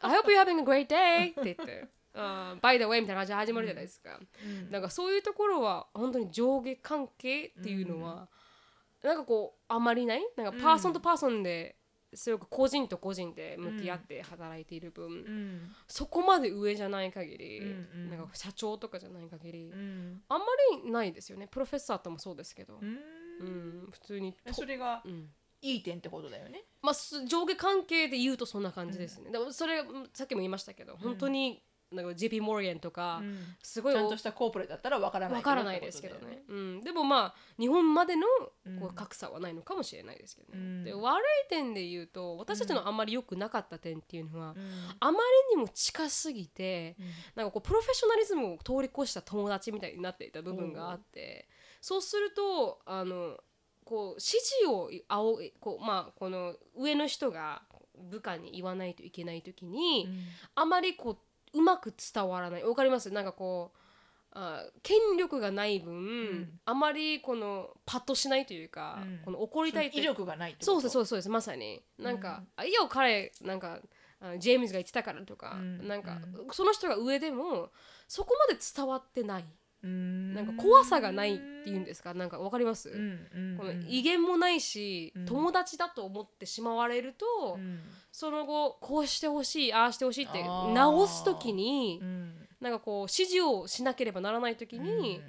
I hope you're having a great day って言って、あ by the way みたいな感じで始まるじゃないですか。うん。なんかそういうところは本当に上下関係っていうのは、なんかこうあまりない？なんかパーソンとパーソンですごく個人と個人で向き合って働いている分、うん。そこまで上じゃない限り、うんうん。なんか社長とかじゃない限り、うん。あんまりないですよね。プロフェッサーともそうですけど、うん。うん普通にとそれがうん。いい点ってことだよね。まあ、す上下関係で言うとそんな感じですね、でもそれうんさっきも言いましたけど本当になんか JP モーゲンとか、うん。すごいちゃんとしたコーポレだったらわからないわからないですけどね、うん、でもまあ日本までのうんこう格差はないのかもしれないですけどね、うん。で悪い点で言うと私たちのあんまり良くなかった点っていうのは、うん。あまりにも近すぎてなんかこうプロフェッショナリズムを通り越した友達みたいになっていた部分があってそうするとあのこう指示を仰いこう、まあ、この上の人が部下に言わないといけない時に、うん。あまりこううまく伝わらない。わかります？なんかこうあ権力がない分、ん。あまりこのパッとしないというか、うん。この怒りたい威力がないそうですそうですそうです。まさに。なん。か、うんあいいよ彼なんかあジェームズが言ってたからとか、うん。なんか、その人が上でもそこまで伝わってない、うんなんか怖さがないっていうんですか？なんかわかります、この威厳もないし、うん。友達だと思ってしまわれると、うん。その後こうしてほしいああしてほしいって直す時にうん。なんかこう指示をしなければならない時に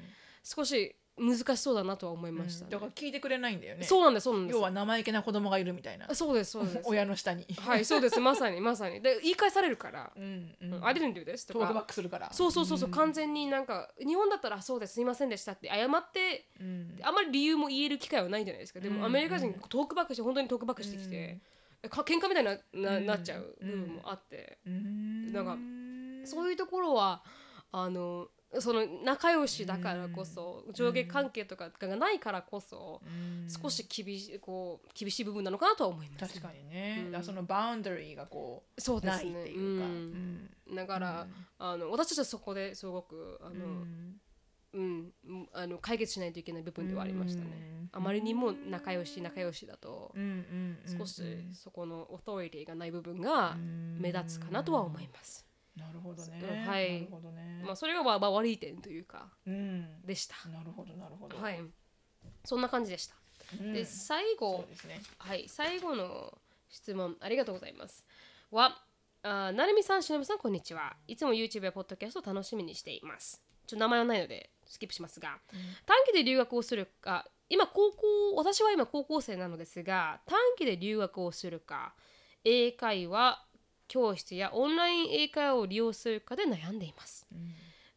少し難しそうだなとは思いました、ね。だから聞いてくれないんだよね。そうなんですそうなんです。要は生意気な子供がいるみたいな。そうですそうです。親の下に。はいそうです。まさにまさに。で言い返されるから。うんうん「I didn't do this」とトークバッかクするから。そうそうそうそう、ん。完全になんか日本だったら「そうですすいませんでした」って謝ってうん。あまり理由も言える機会はないじゃないですか。でうんもアメリカ人うんトークバックして本当にトークバックしてきて、か喧嘩みたいなな,、うん。なっちゃううん部分もあって、うーん。なんかそういうところはあのその仲良しだからこそ、上下関係とかがないからこそ、うん。少し厳しいこう厳しい部分なのかなとは思います。確かにね、うん。だからそのバウンダリーがこうないっそうですね。ていうか、ううん。んだから、あの私たちはそこですごくあうの、ん。うん。あの解決しないといけない部分ではありましたね。うん。あまりにも仲良し仲良しだと少しそこのオトリティがない部分が目立つかなとは思います。なるほどね、うんはいなるほどね、まあそれがまあまあ悪い点というかうんでした。なるほどなるほど、はい。そんな感じでした。うんで最そ後ねはい最後の質問ありがとうございます。はあなるみさんしのぶさんこんにちは。いつも YouTube やポッドキャストを楽しみにしています。ちょっと名前はないのでスキップしますが、短期で留学をするか今高校私は今高校生なのですが短期で留学をするか英会話教室やオンライン英会話を利用するかで悩んでいます。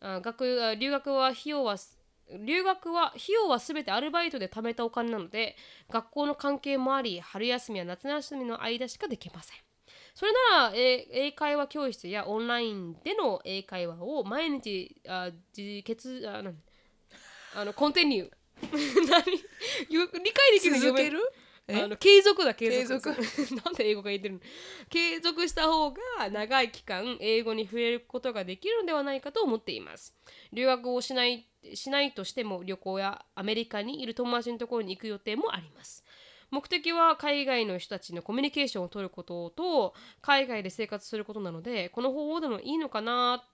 あ学あ留学は費用は留学は費用はすべてアルバイトで貯めたお金なので学校の関係もあり春休みや夏休みの間しかできません。それならえ英会話教室やオンラインでの英会話を毎日あ自決あなんあのコンティニュー。何？ゆ 理解できる続ける？えあの継続だ継続。継 なんで英語が言ってるの？継続した方が長い期間英語に触れることができるのではないかと思っています。留学をしないしないとしても旅行やアメリカにいる友達のところに行く予定もあります。目的は海外の人たちのコミュニケーションを取ることと海外で生活することなのでこの方法でもいいのかな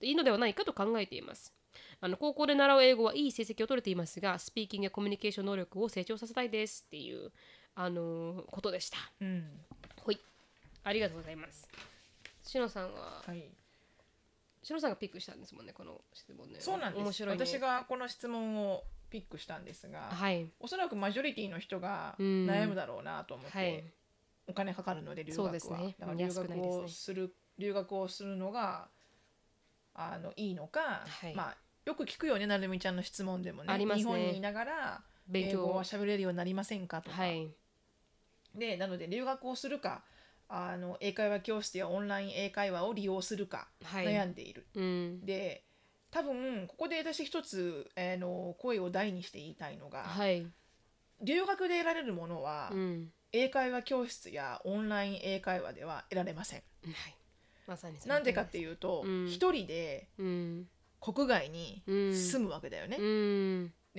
いいのではないかと考えています。あの高校で習う英語はいい成績を取れていますがスピーキングやコミュニケーション能力を成長させたいですっていう、あのーことでした。うん。ほい。ありがとうございます。しのさんははい。しのさんがピックしたんですもんねこの質問ね。そうなんです。面白い、ね、私がこの質問をピックしたんですが、はい。おそらくマジョリティの人がうん。悩むだろうなと思って、はい。お金かかるので留学は、ね。だから留学をする留学をするのがあのいいのか、はい。まあよく聞くよねなるみちゃんの質問でもね。ね。日本にいながら勉強英語は喋れるようになりませんかとか、はいでなので留学をするかあの英会話教室やオンライン英会話を利用するかはい。悩んでいる、うん。で多分ここで私一つ、あの声を大にして言いたいのが、はい。留学で得られるものは、うん。英会話教室やオンライン英会話では得られません。はい。まさになんでかっていうとうん。一、人でうん。国外にうん。住むわけだよね、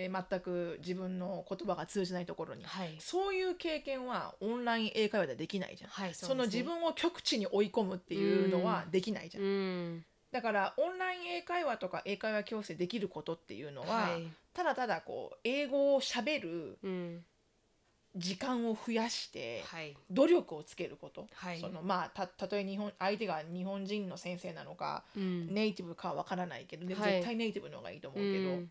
うんで全く自分の言葉が通じないところに、はい。そういう経験はオンライン英会話ではできないじゃん、はいその自う分を極地に追い込むっていうのはできないじゃん、ん。だからオンライン英会話とか英会話教室でできることっていうのは、はい。ただただこう英語をしゃべるうん。時間を増やしてはい。努力をつけること、はい。そのまあたたとえ日本相手が日本人の先生なのかうん。ネイティブかはわからないけど絶対ネイティブの方がいいと思うけど、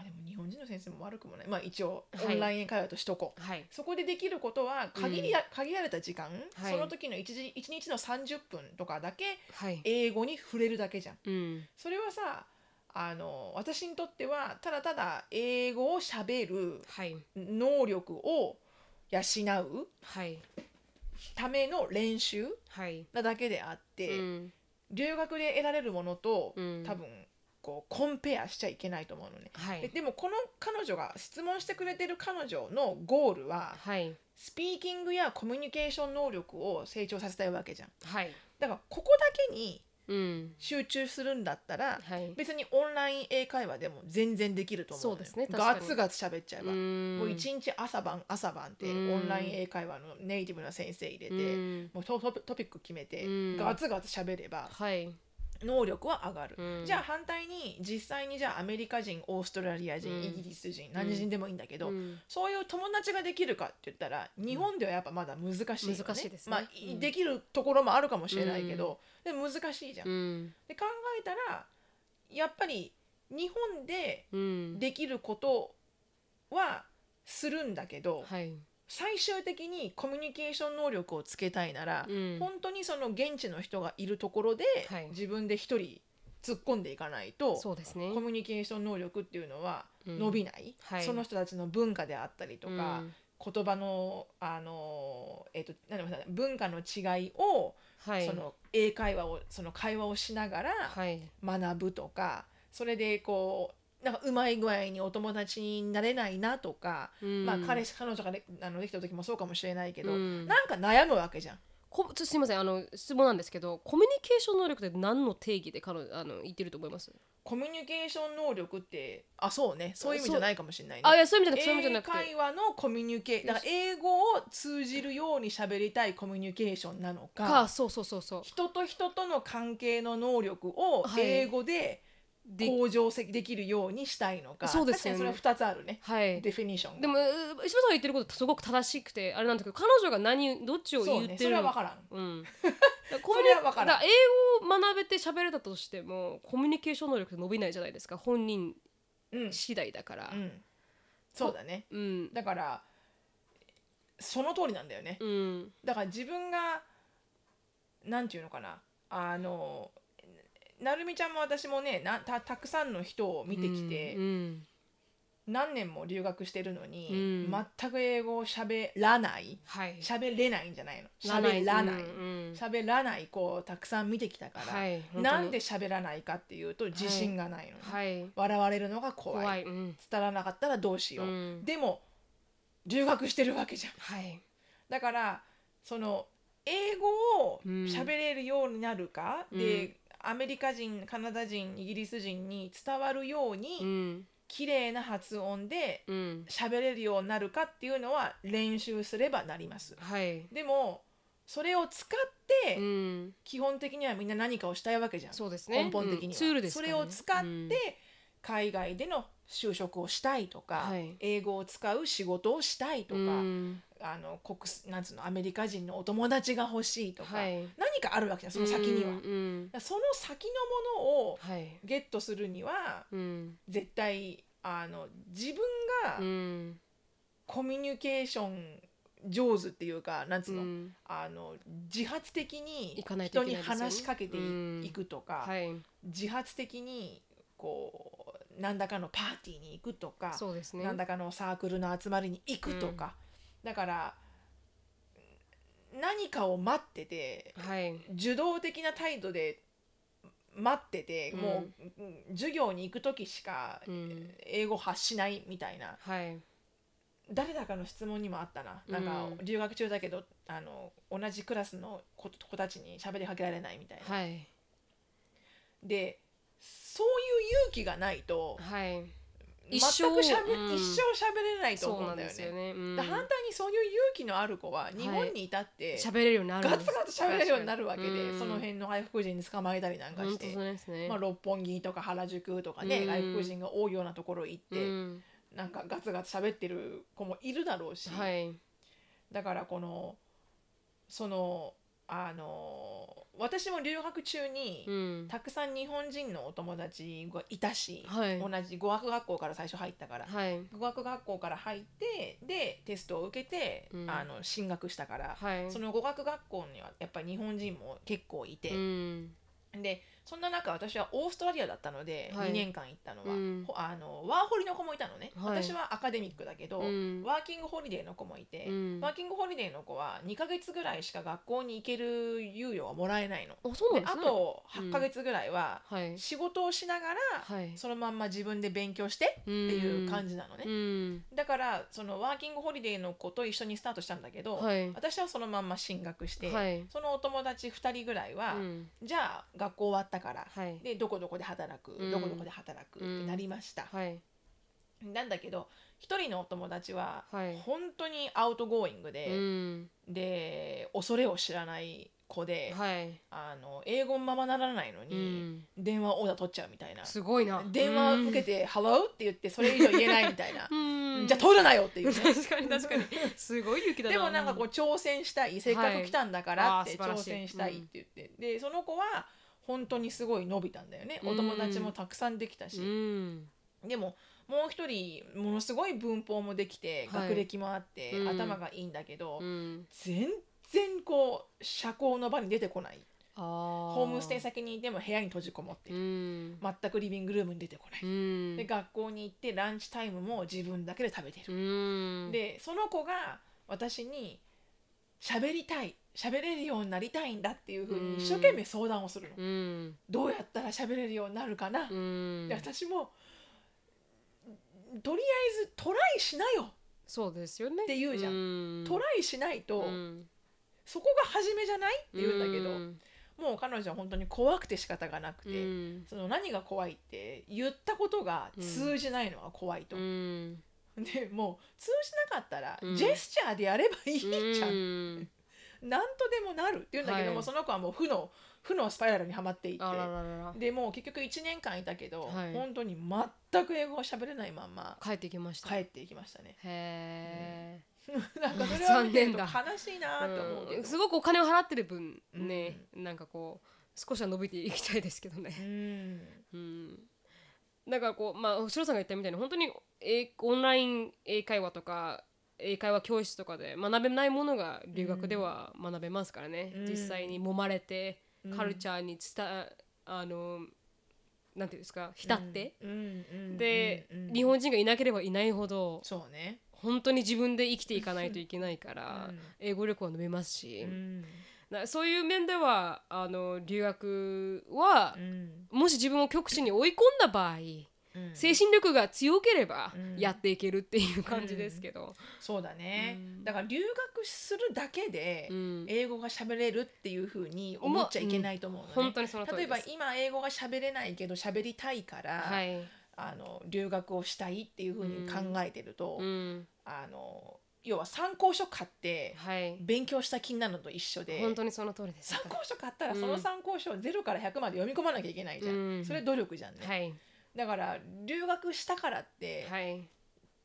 あ、でも日本人の先生も悪くもない。まあ一応はい。オンライン英会話としとこう、はい。そこでできることは限りや、限られた時間、はい。その時の 1, 時一日の30分とかだけはい。英語に触れるだけじゃん。うん。それはさあの私にとってはただただ英語をしゃべるはい。能力を養うはい。ための練習はい。なだけであって、うん。留学で得られるものと、うん。多分こうコンペアしちゃいけないと思うのね。はい。ででもこの彼女が質問してくれてる彼女のゴールははい。スピーキングやコミュニケーション能力を成長させたいわけじゃん。はい。だからここだけにうん。集中するんだったらはい。別にオンライン英会話でも全然できると思うそうですねガツガツ喋っちゃえば。ん。もう一日朝晩朝晩ってうん。オンライン英会話のネイティブな先生入れて、うん。もうトピック決めて、うん。ガツガツ喋ればはい能力は上がる、うん。じゃあ反対に実際にじゃあアメリカ人オーストラリア人、うん。イギリス人何人でもいいんだけど、うん。そういう友達ができるかって言ったら日本ではやっぱまだ難しいよね、難しいですね。まあ、うん。できるところもあるかもしれないけど、でも難しいじゃん。うん。で考えたらやっぱり日本でうん。できることはするんだけど、はい最終的にコミュニケーション能力をつけたいなら、うん。本当にその現地の人がいるところで、はい。自分で一人突っ込んでいかないとそうですね。コミュニケーション能力っていうのはうん。伸びない、はい。その人たちの文化であったりとか、言葉のあの、えっとなんだろう文化の違いを、はい。その英会話をその会話をしながらはい。学ぶとか、それでこうなんかうまい具合にお友達になれないなとか、うん。まあ彼氏彼女がであのできた時もそうかもしれないけど、うん。なんか悩むわけじゃん。こすみませんあの質問なんですけどコミュニケーション能力って何の定義で彼女あの言ってると思います？コミュニケーション能力ってあそうね。そういう意味じゃないかもしれないね。あいやそういう意味じゃなくて会話のコミュニケーだから英語を通じるように喋りたいコミュニケーションなのかかそうそうそうそう。人と人との関係の能力をはい。英語でで向上せできるようにしたいのか、そうですよね。確かにそれは2つあるね。はい。デフィニッションが。でもう石破さんが言ってることすごく正しくてあれなんだけど彼女が何どっちをそうねそ言ってるのれは分からん。うん、それは分からん。だ英語を学べて喋れたとしてもコミュニケーション能力って伸びないじゃないですか。本人うん、次第だから。うん、そうだね。うん。だからその通りなんだよね。うん。だから自分がなんていうのかな。あのなるみちゃんも私もねなたたくさんの人を見てきて、うん何年も留学してるのに、うん。全く英語を喋らないはい。喋れないんじゃないの？喋らない。喋らない。子をたくさん見てきたから、はいなんで喋らないかっていうと自信がないのね、はい。笑われるのが怖い。怖い。うん。伝わらなかったらどうしよう、うん。でも留学してるわけじゃん。はい。だからその英語を喋れるようになるか、うん。でアメリカ人カナダ人イギリス人に伝わるように、うん。綺麗な発音でうん。喋れるようになるかっていうのは練習すればなります。はい。でもそれを使って、うん。基本的にはみんな何かをしたいわけじゃん、そうですね。根本的には、うん。ツールですからね。それを使って、うん。海外での就職をしたいとか、はい。英語を使う仕事をしたいとか、うんあの国すなんつうのアメリカ人のお友達が欲しいとか、はい。何かあるわけじゃんその先には、うんうんその先のものをはい。ゲットするにはうん。絶対あの自分がうん。コミュニケーション上手っていうかなんつうの,、うん。あの自発的に行かないと人に話しかけてい,、うん。くとか、はい。自発的にこう何らかのパーティーに行くとか、そうですね。何らかのサークルの集まりに行くとか、だから何かを待っててはい。受動的な態度で待ってて、うん。もううん授業に行く時しかうん。英語発しないみたいな、はい。誰だかの質問にもあったな。なんかうん。留学中だけど、あの同じクラスの子子たちに喋りかけられないみたいな。はい。でそういう勇気がないとはい。全一生くしゃべ、うん。一生喋れないと思うんだよね。よね。うん。だ反対にそういう勇気のある子は日本にいたって、喋れるようになるガツガツ喋れるようになるわけで、うん。その辺の外国人に捕まえたりなんかして、ね。まあ、六本木とか原宿とかね、うん。外国人が多いようなところ行って、うん。なんかガツガツ喋ってる子もいるだろうし、はい。だからこのそのあの私も留学中に、うん。たくさん日本人のお友達がいたし、はい。同じ語学学校から最初入ったから、はい。語学学校から入ってでテストを受けて、うん。あの進学したから、はい。その語学学校にはやっぱり日本人も結構いて、うん。でそんな中私はオーストラリアだったので、はい。2年間行ったのは、うあのワーホリの子もいたのね、はい。私はアカデミックだけど、うん。ワーキングホリデーの子もいて、うん。ワーキングホリデーの子は2ヶ月ぐらいしか学校に行ける猶予はもらえないの。あそうなんでですね。あと8ヶ月ぐらいははい。仕事をしながら、はい。そのまんま自分で勉強してっていう感じなのね、うん。だからそのワーキングホリデーの子と一緒にスタートしたんだけど、はい。私はそのまんま進学して、はい。そのお友達2人ぐらいは、うん。じゃあ学校終わったから、はい。でどこどこで働く、うん。どこどこで働くってなりました、はい。なんだけど一人のお友達ははい。本当に outgoing うで、ん。で恐れを知らない子で、はい。あの英語ままならないのうに、ん。電話オーダー取っちゃうみたいな。すごいな。電話受けて「ハロー?」って言ってそれ以上言えないみたいな。うん。じゃあ取るなよっていうね。確かに確かに。すごい勇気だな。でもなんかこう挑戦したいせっかく来たんだからって挑はいあー素晴らしい。戦したいって言って、でその子は本当にすごい伸びたんだよね。お友達もたくさんできたし、うん。でももう一人ものすごい文法もできて、はい。学歴もあって、うん。頭がいいんだけど、うん。全然こう社交の場に出てこない。ホホームステイ先にいても部屋に閉じこもってる、ん。全くリビングルームに出てこない、うん。で学校に行ってランチタイムも自分だけで食べている、うん。でその子が私に喋りたい喋れるようになりたいんだっていうふうに一生懸命相談をするの、うん。どうやったら喋れるようになるかな、うん。で私もとりあえずトライしなよ。そうですよね。って言うじゃん。トライしないと、うん。そこが初めじゃないって言うんだけど、うん。もう彼女は本当に怖くて仕方がなくて、うん。その何が怖いって言ったことが通じないのが怖いと、うん。でもう通じなかったら、うん。ジェスチャーでやればいいじゃん、うんなんとでもなるって言うんだけども、はい。その子はもう負の負のスパイラルにはまっていってでもう結局1年間いたけど、はい。本当に全く英語を喋れないまんま帰ってきました。帰っていきましたね。へ なんかそれは見てると悲しいなと思うけど、えすごくお金を払ってる分ねなんかこう少しは伸びていきたいですけどね。うん。うん。だからこうまあシロさんが言ったみたいに本当に英オンライン英会話とか英会話教室とかで学べないものが留学では学べますからね、うん。実際に揉まれて、うん。カルチャーに伝えあのなんていうんですか浸って、で、日本人がいなければいないほどそうね、本当に自分で生きていかないといけないから、うん。英語力は伸びますし、そういう面ではあの留学はう、ん。もし自分を極致に追い込んだ場合、うん。精神力が強ければうん。やっていけるっていう感じですけど、そうだね、うん。だから留学するだけでうん。英語が喋れるっていうふうに思っちゃいけないと思うのね、本当にその通例えば。今英語が喋れないけど喋りたいから、はい、あの留学をしたいっていうふうに考えてると、うん、あの要は参考書買ってはい、勉強した気になるのと一緒で本当にその通りです。参考書買ったらうん。その参考書を0から100まで読み込まなきゃいけないじゃん、うん。それ努力じゃんね、はい、だから留学したからって、はい、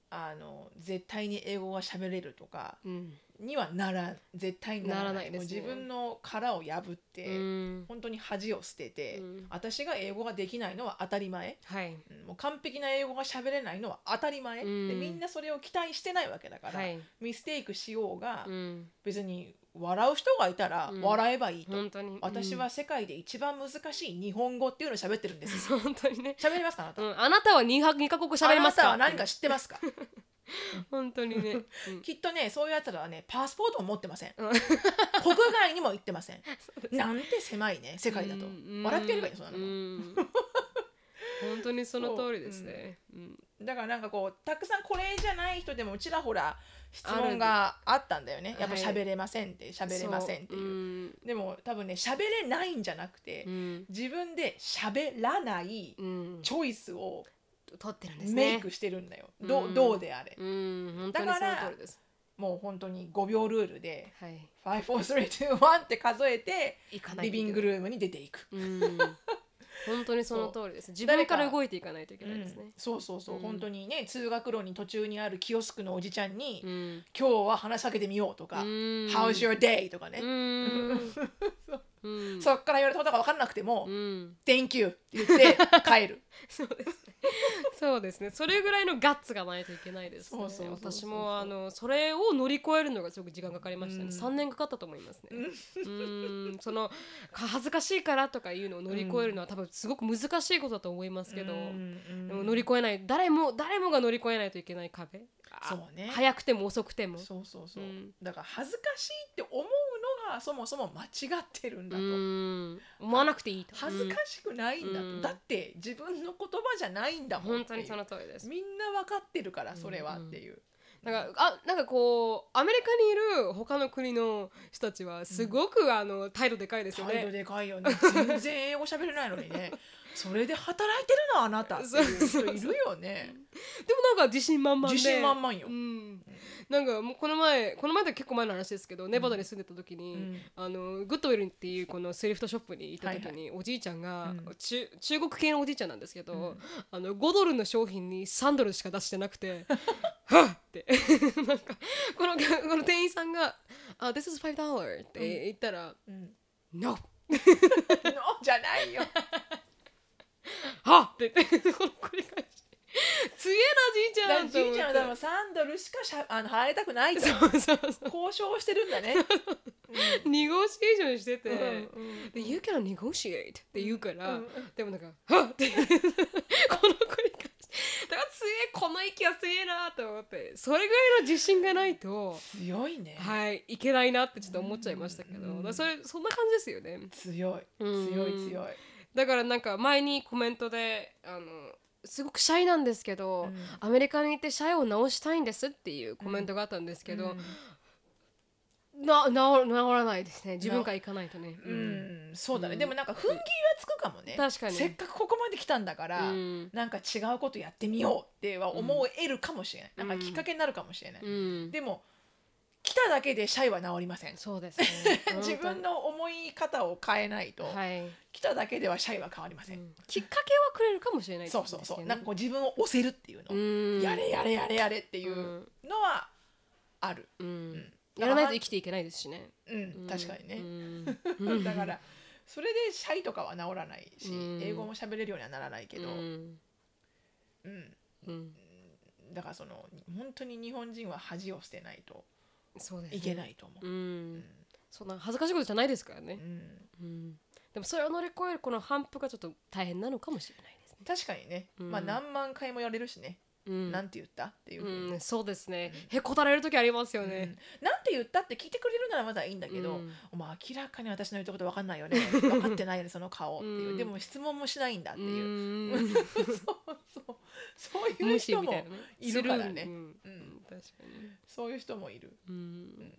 あの絶対に英語が喋れるとかうん、にはなら絶対にならない。ね。もう自分の殻を破って、うん、本当に恥を捨てて、うん。私が英語ができないのは当たり前、はい、うん。もう完璧な英語が喋れないのは当たり前、うん。でみんなそれを期待してないわけだから、はい、ミステイクしようが、うん、別に笑う人がいたらうん。笑えばいいと、本当に。私は世界で一番難しい日本語っていうのを喋ってるんですうん、本当にね。喋れますかあなた、うん、あなたは二二カ国喋れますか？あなたは何か知ってますか？本当にね。うん。きっとねそういうやつらはねパスポートも持ってません。うん。国外にも行ってません。なんて狭いね世界だと。うん笑ってやればいいのそんなの。うん。本当にその通りですね。う。ん。だからなんかこうたくさんこれじゃない人でもちらほら質問があったんだよね。やっぱはい喋れませんって喋れませんっていう。そう。うん。でも多分ね喋れないんじゃなくてうん。自分で喋らないうん。チョイスを取ってるんですね。メイクしてるんだよ、どううんどうであれうん本当にその通りです。もう本当に5秒ルールではい。54321って数えて行かないリビングルームに出ていく、うん本当にその通りです。自分から動いていかないといけないですねうん。そうそうそう、うん本当にね通学路に途中にあるキオスクのおじちゃんに、うん。今日は話しかけてみようとか、うん How's your day? とかね、うん うんそっから言われたことが分かんなくても、うん Thank you って言って 帰るそうですね。そうですね。それぐらいのガッツがないといけないですね。私もあのそれを乗り越えるのがすごく時間かかりましたね。うん三年かかったと思いますね。うん、そのか恥ずかしいからとかいうのを乗り越えるのは多分すごく難しいことだと思いますけど、うんでも乗り越えない誰も誰もが乗り越えないといけない壁。あそうね。早くても遅くても。そうそうそう、うん。だから恥ずかしいって思うのがそもそも間違ってるんだうと、ん。思わなくていいと。恥ずかしくないんだと、うん。だって自分の言葉じゃないんだうんもん本当にその通りです。みんな分かってるからそれはっていう、なんかあなんかこうアメリカにいる他の国の人たちはすごく、あの態度でかいですよ態度ね。でかいよね。全然英語喋れないのにね それで働いてるのあなた。っていう人いるよね。でもなんか自信満々で。自信満々よ。うん、なんかもうこの前この前って結構前の話ですけどネバダに住んでた時に、うん。あのグッドウェルっていうこのスリフトショップに行った時に、おじいちゃんが、うん。中中国系のおじいちゃんなんですけど、うん。あの5ドルの商品に3ドルしか出してなくて はっって。なんかこのこの店員さんが「あ This is five dollar」って言ったらうん「No」のじゃないよはっ！って言ってこの繰り返し。すげえなじいちゃんじいちゃんは多分3ドルしかしゃあの払いたくないと。そうそうそう。交渉してるんだね。ニゴシエーションしてて、うんうん。で You can negotiate って言うから、うんでもなん。か「はっ!」ってこの繰り返し。だから強えこの息は強えなと思って。それぐらいの自信がないと強いね、はいいけないなってちょっと思っちゃいましたけど、うん。それそんな感じですよね。強い。うん。強い強い、だからなんか前にコメントであのすごくシャイなんですけど、うん。アメリカに行ってシャイを直したいんですっていうコメントがあったんですけど、な直直らないですね。自分から行かないとね、うん、そうだね、うん。でもなんか踏ん切りはつくかもね。確かに。せっかくここまで来たんだから、うん。なんか違うことやってみようっては思えるかもしれない、うんなんかきっかけになるかもしれない、うん。でも来ただけでシャイは治りません。そうですね。自分の思い方を変えないと、はい、来ただけではシャイは変わりません、うん。きっかけはくれるかもしれないってそうそうそう。なんかこう自分を押せるっていうの、うん。やれやれやれやれっていううんのはある、うん。うん。やらないと生きていけないですしね、うん。うん。確かにね、うん。だからそれでシャイとかは治らないし、うん。英語も喋れるようにはならないけど、ううんん。うん。だからその本当に日本人は恥を捨てないとそうですね。いけないと思う。ううん。んそんな恥ずかしいことじゃないですからね。う、ん。うん、でもそれを乗り越えるこの反復がちょっと大変なのかもしれないですね。確かにね、うん。まあ何万回も言われるしね、うん。なんて言った？っていう。ふうん、そうですね、へこたれる時ありますようん。ね、なんて言ったって聞いてくれるならまだいいんだけど、うん。お前明らかに私の言ったこと分かんないよね。分かってないよねその顔っていう、うん。でも質問もしないんだってういう、ん。そうそう。そういう人もいるからね。するうん。うん確かに、そういう人もいる、うん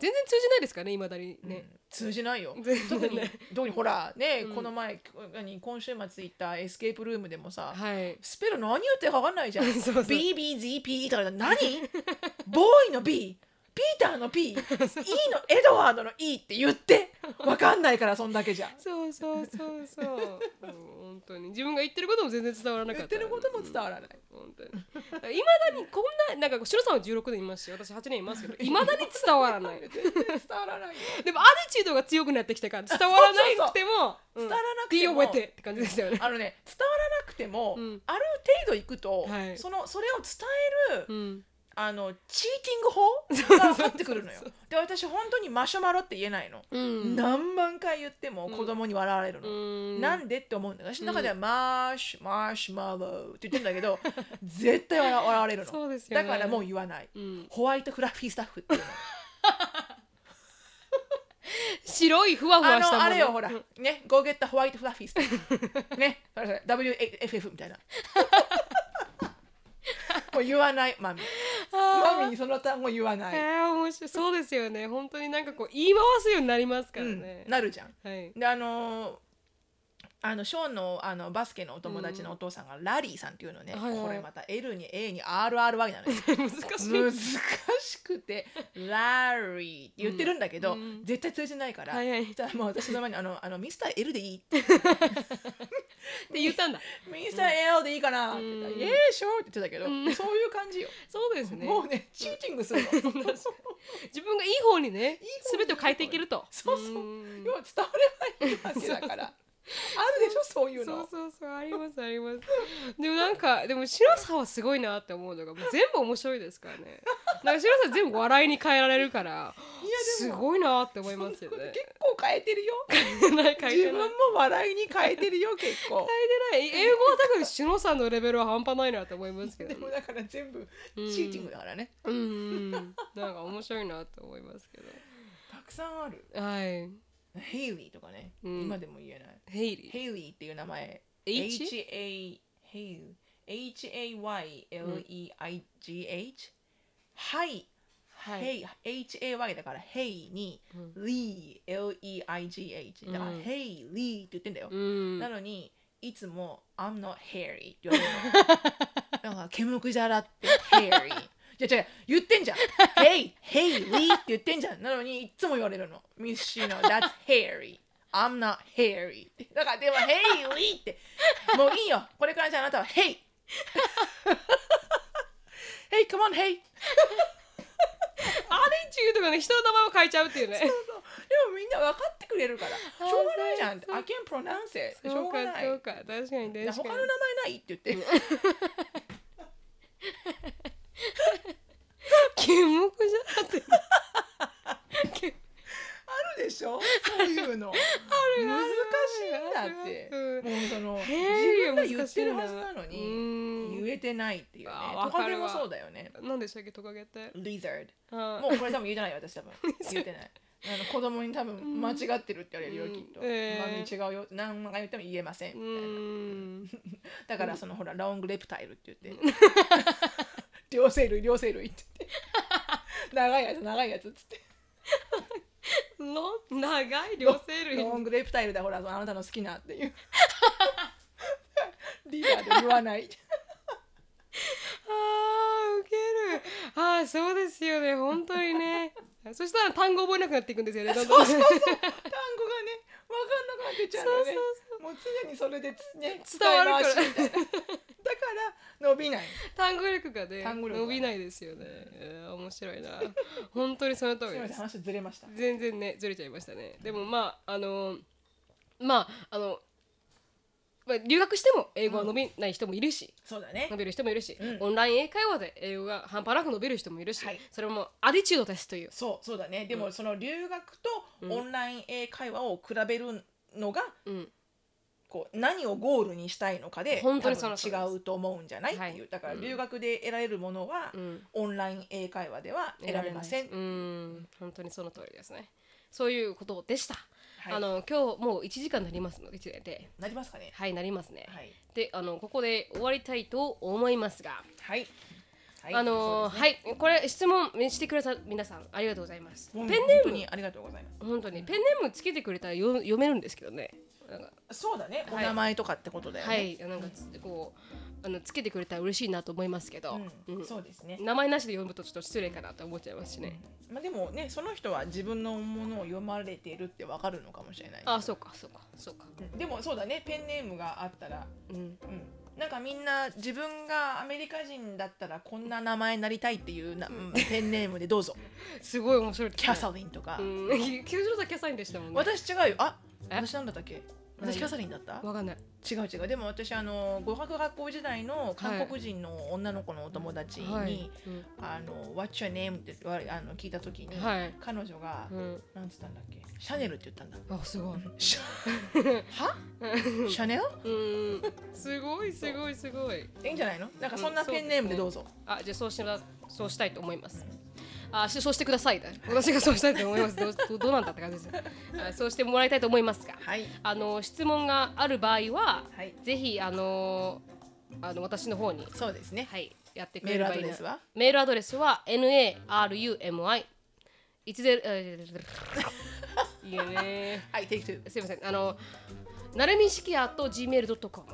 全然通じないですかねいまだにね、うん。通じないよ。特にね。特にほらね、うん。この前何今週末行ったエスケープルームでもさ、はい。スペル何言ってるか分かんないじゃん。BBZP とか何？ボーイの B ピーターの P E のエドワードの E って言って。分かんないからそんだけじゃ。そうそうそうそう、うん、本当に。自分が言ってることも全然伝わらなかっ言ったてることも伝わらない、本当に。いまだにこんななんかシロさんは16年いますし私8年いますけどいまだに伝わらない。伝わらないよ。でもアティチュードが強くなってきたから伝わらなくても伝わらなくても。覚えてって感じですよね。あのね伝わらなくても、うん。ある程度いくと、はい。そのそれを伝える、うんあのチーティング法が分かってくるのよ。で私本当にマシュマロって言えないの、うん。何万回言っても子供に笑われるの、うん。なんでって思うんだけど私の中ではマーシュマーシュマローって言ってんだけど 絶対笑笑われるの。ね。だからもう言わない、うん。ホワイトフラッフィースタッフっていうの。白いふわふわあしたもの。のあれよほら。うん。ね Go get the white fluffy stuff ね。それそれ。WFF みたいなもう言わないマミ。あマミにその単語言わーない、えー、面白い。そうですよね。本当になんかこう言い回すようになりますからね、うん、なるじゃん。はい。であのーあのショーンのあのバスケのお友達のお父さんがラリーさんっていうのね、はいはい。これまた L に A に RRY なのよ 難しい。難しくて「ラリー」って言ってるんだけど、うん。絶対通じないから、はいはい。そしたらもう私の前にあの「あのミスター L でいい?」って って言ったんだ「ミスター L でいいかな?」って言ったらうんイエーショー」って言ってたけど、うん。そういう感じよ、そうですね。もうねチーティングするの 自分がいい方にねい方に全てを変えていけると。そうそう。ん。要は伝わればいいわけだから。あ るでしょそういうの。そうそうそうありますあります。でもなんかでも白さはすごいなって思うのがもう全部面白いですからね。なんか白さ全部笑いに変えられるからすごいなって思いますよね。結構変えてるよ。ない変え自てない。分も笑いに変えてるよ結構。変えてない。英語はだから白さんのレベルは半端ないなって思いますけどでもだから全部チうんーティングだからね、うん。うんなんか面白いなって思いますけたくさんある。どはいヘイリーとかね、うん。今でも言えない。ヘイリー。ヘイリーっていう名前。H? H-A H H-A-Y-L-E-I-G-H はい。はい、Hey H-A-Y だから Hey にうん。Lee L-E-I-G-H だからうん。Hey Lee って言ってんだよ、うん。なのにいつも I'm not hairy って言われるの。なんか毛むくじゃらって hairy じゃじゃ言ってんじゃん。Hey Hey Lee って言ってんじゃん。なのにいつも言われるの。Miss Shino that's hairy. I'm not hairy. ってだからでも Hey Lee って。もういいよ。これからじゃああなたは Hey Hey come on Hey アレチューとかね人の名前を変えちゃうっていうね。そうそう。でもみんな分かってくれるから。しょうがないじゃん。そう I can pronounce it しょうがない。そうか。確かに確かに。他の名前ないって言って 金目じゃなくて。あるでしょ？そういうの。難しいんだって。もうその自分が言ってるはずなのに言えてないっていうね。トカゲもそうだよね。何でしたっけ？トカゲって？リザードもうこれ多分言えてない私多分。言えてない。あの子供に多分間違ってるって言われるよ、きっと、えー、違うよ。何が言っても言えませんみたいな。だからその、ほらロングレプタイルって言って。両生類両生類って言って。長いやつ長いやつっつって。の長い両生類。ロングレプタイルだほらあなたの好きなっていう。リーダーで言わない。あーウケる。あーそうですよね。本当にね。そしたら単語覚えなくなっていくんですよね。どんどん。単語がね分かんなくなってっちゃうのね。そうもう常にそれでつね伝わるからだから伸びない。単語力がね単語力が。伸びないですよね。えー面白いな。本当にその通す。みません話ずれました。全然ねずれちゃいましたね。でもまああのまああのまあ留学しても英語は伸びない人もいるし、そうだね。伸びる人もいるし、うん。オンライン英会話で英語が半端なく伸びる人もいるし、はい。それもアディチュードですという。そうそうだね。でもその留学とオンライン英会話を比べるのがうんこう何をゴールにしたいのかで本当にその違うと思うんじゃないっていう、はい。だから留学で得られるものは、うん。オンライン英会話では得られません、うん。本当にその通りですね。そういうことでした、はい。あの今日もう1時間になりますのでで。なりますかね。はいなりますね、はい。であのここで終わりたいと思いますが。はい、はい。あのーね。はい。これ質問してくれた皆さんありがとうございます。ペンネーム。本当にありがとうございます。本当に。ペンネームつけてくれたらよ読めるんですけどねそうだね、はい。お名前とかってことだよね。はい。なんかつこうあのつけてくれたら嬉しいなと思いますけど、そうですね、名前なしで読むとちょっと失礼かなと思っちゃいますしね、まあ、でもねその人は自分のものを読まれているってわかるのかもしれないあそうかそうかそうか。うん。でもそうだね。ペンネームがあったら、うん。うん、なんかみんな自分がアメリカ人だったらこんな名前になりたいっていうな、うん。ペンネームでどうぞ。すごい面白い。キャサリンとか、うん、九十さんキャサリンでしたもんね。私違うよ。あえ？私なんだったっけ？何私キャサリンだった？わかんない。違う違うでも私あの語学学校時代の韓国人の女の子のお友達に、はい。あの What's your name? ってあの聞いた時に、はい彼女が、うん。なんつったんだっけ？シャネルって言ったんだあ、すごい。シャ は？シャネル？うん。すごい、すごい、すごい。いいんじゃないの？なんかそんなペンネームでどうぞ、あ、じゃあ、そうしな、そうしたいと思います。あ、しそうしてくださいだ。私がそうしたいと思います。どう、どうなんだって感じですよ。あそうしてもらいたいと思いますが。はいあの、質問がある場合は、はいぜひ、あの。あの、私の方に。そうですね、はい、やってくれればいいなメールアドレスは？narumi 一ゼロいいよねはい Take two すいませんあのなるみしきやと gmail.com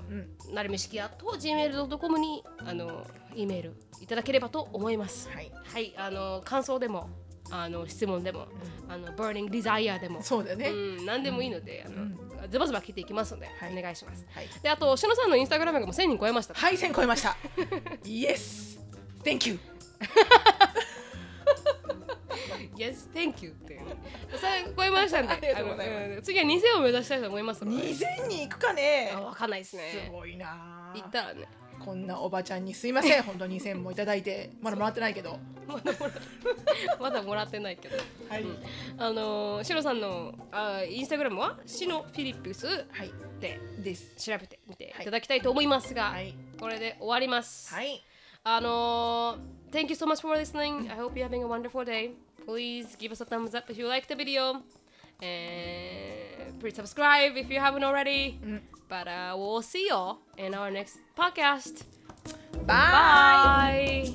うん。なるみしきやと gmail.com にあの E メールいただければと思います。はい。はいあの感想でもあの質問でも、あの burning desire でもそうだね、うん、何でもいいので、あのズバズバ切っていきますので、はい。お願いします。はい。で、あと、しのさんのインスタグラムがもう1000人超えました。はい1000超えました。Yes! Thank you Yes, thank you って。それ超えましたんで、ありがとうございます。あのうん次は2000を目指したいと思います。ので。2000に行くかね。あ、わかんないですすね。ごいな。行ったらね。こんなおばちゃんにすいません。本当に2000もいただいて。まだもらってないけど。まだもらってまだもらってないけど。はい、あのー、しのさんのあインスタグラムはしのフィリップスはい。でです。調べてみていただきたいと思いますが、はい。これで終わります。はい。あのー、Thank you so much for listening. I hope you're having a wonderful day. Please give us a thumbs up if you like the video. And please subscribe if you haven't already. But uh, we'll see y'all in our next podcast. Bye.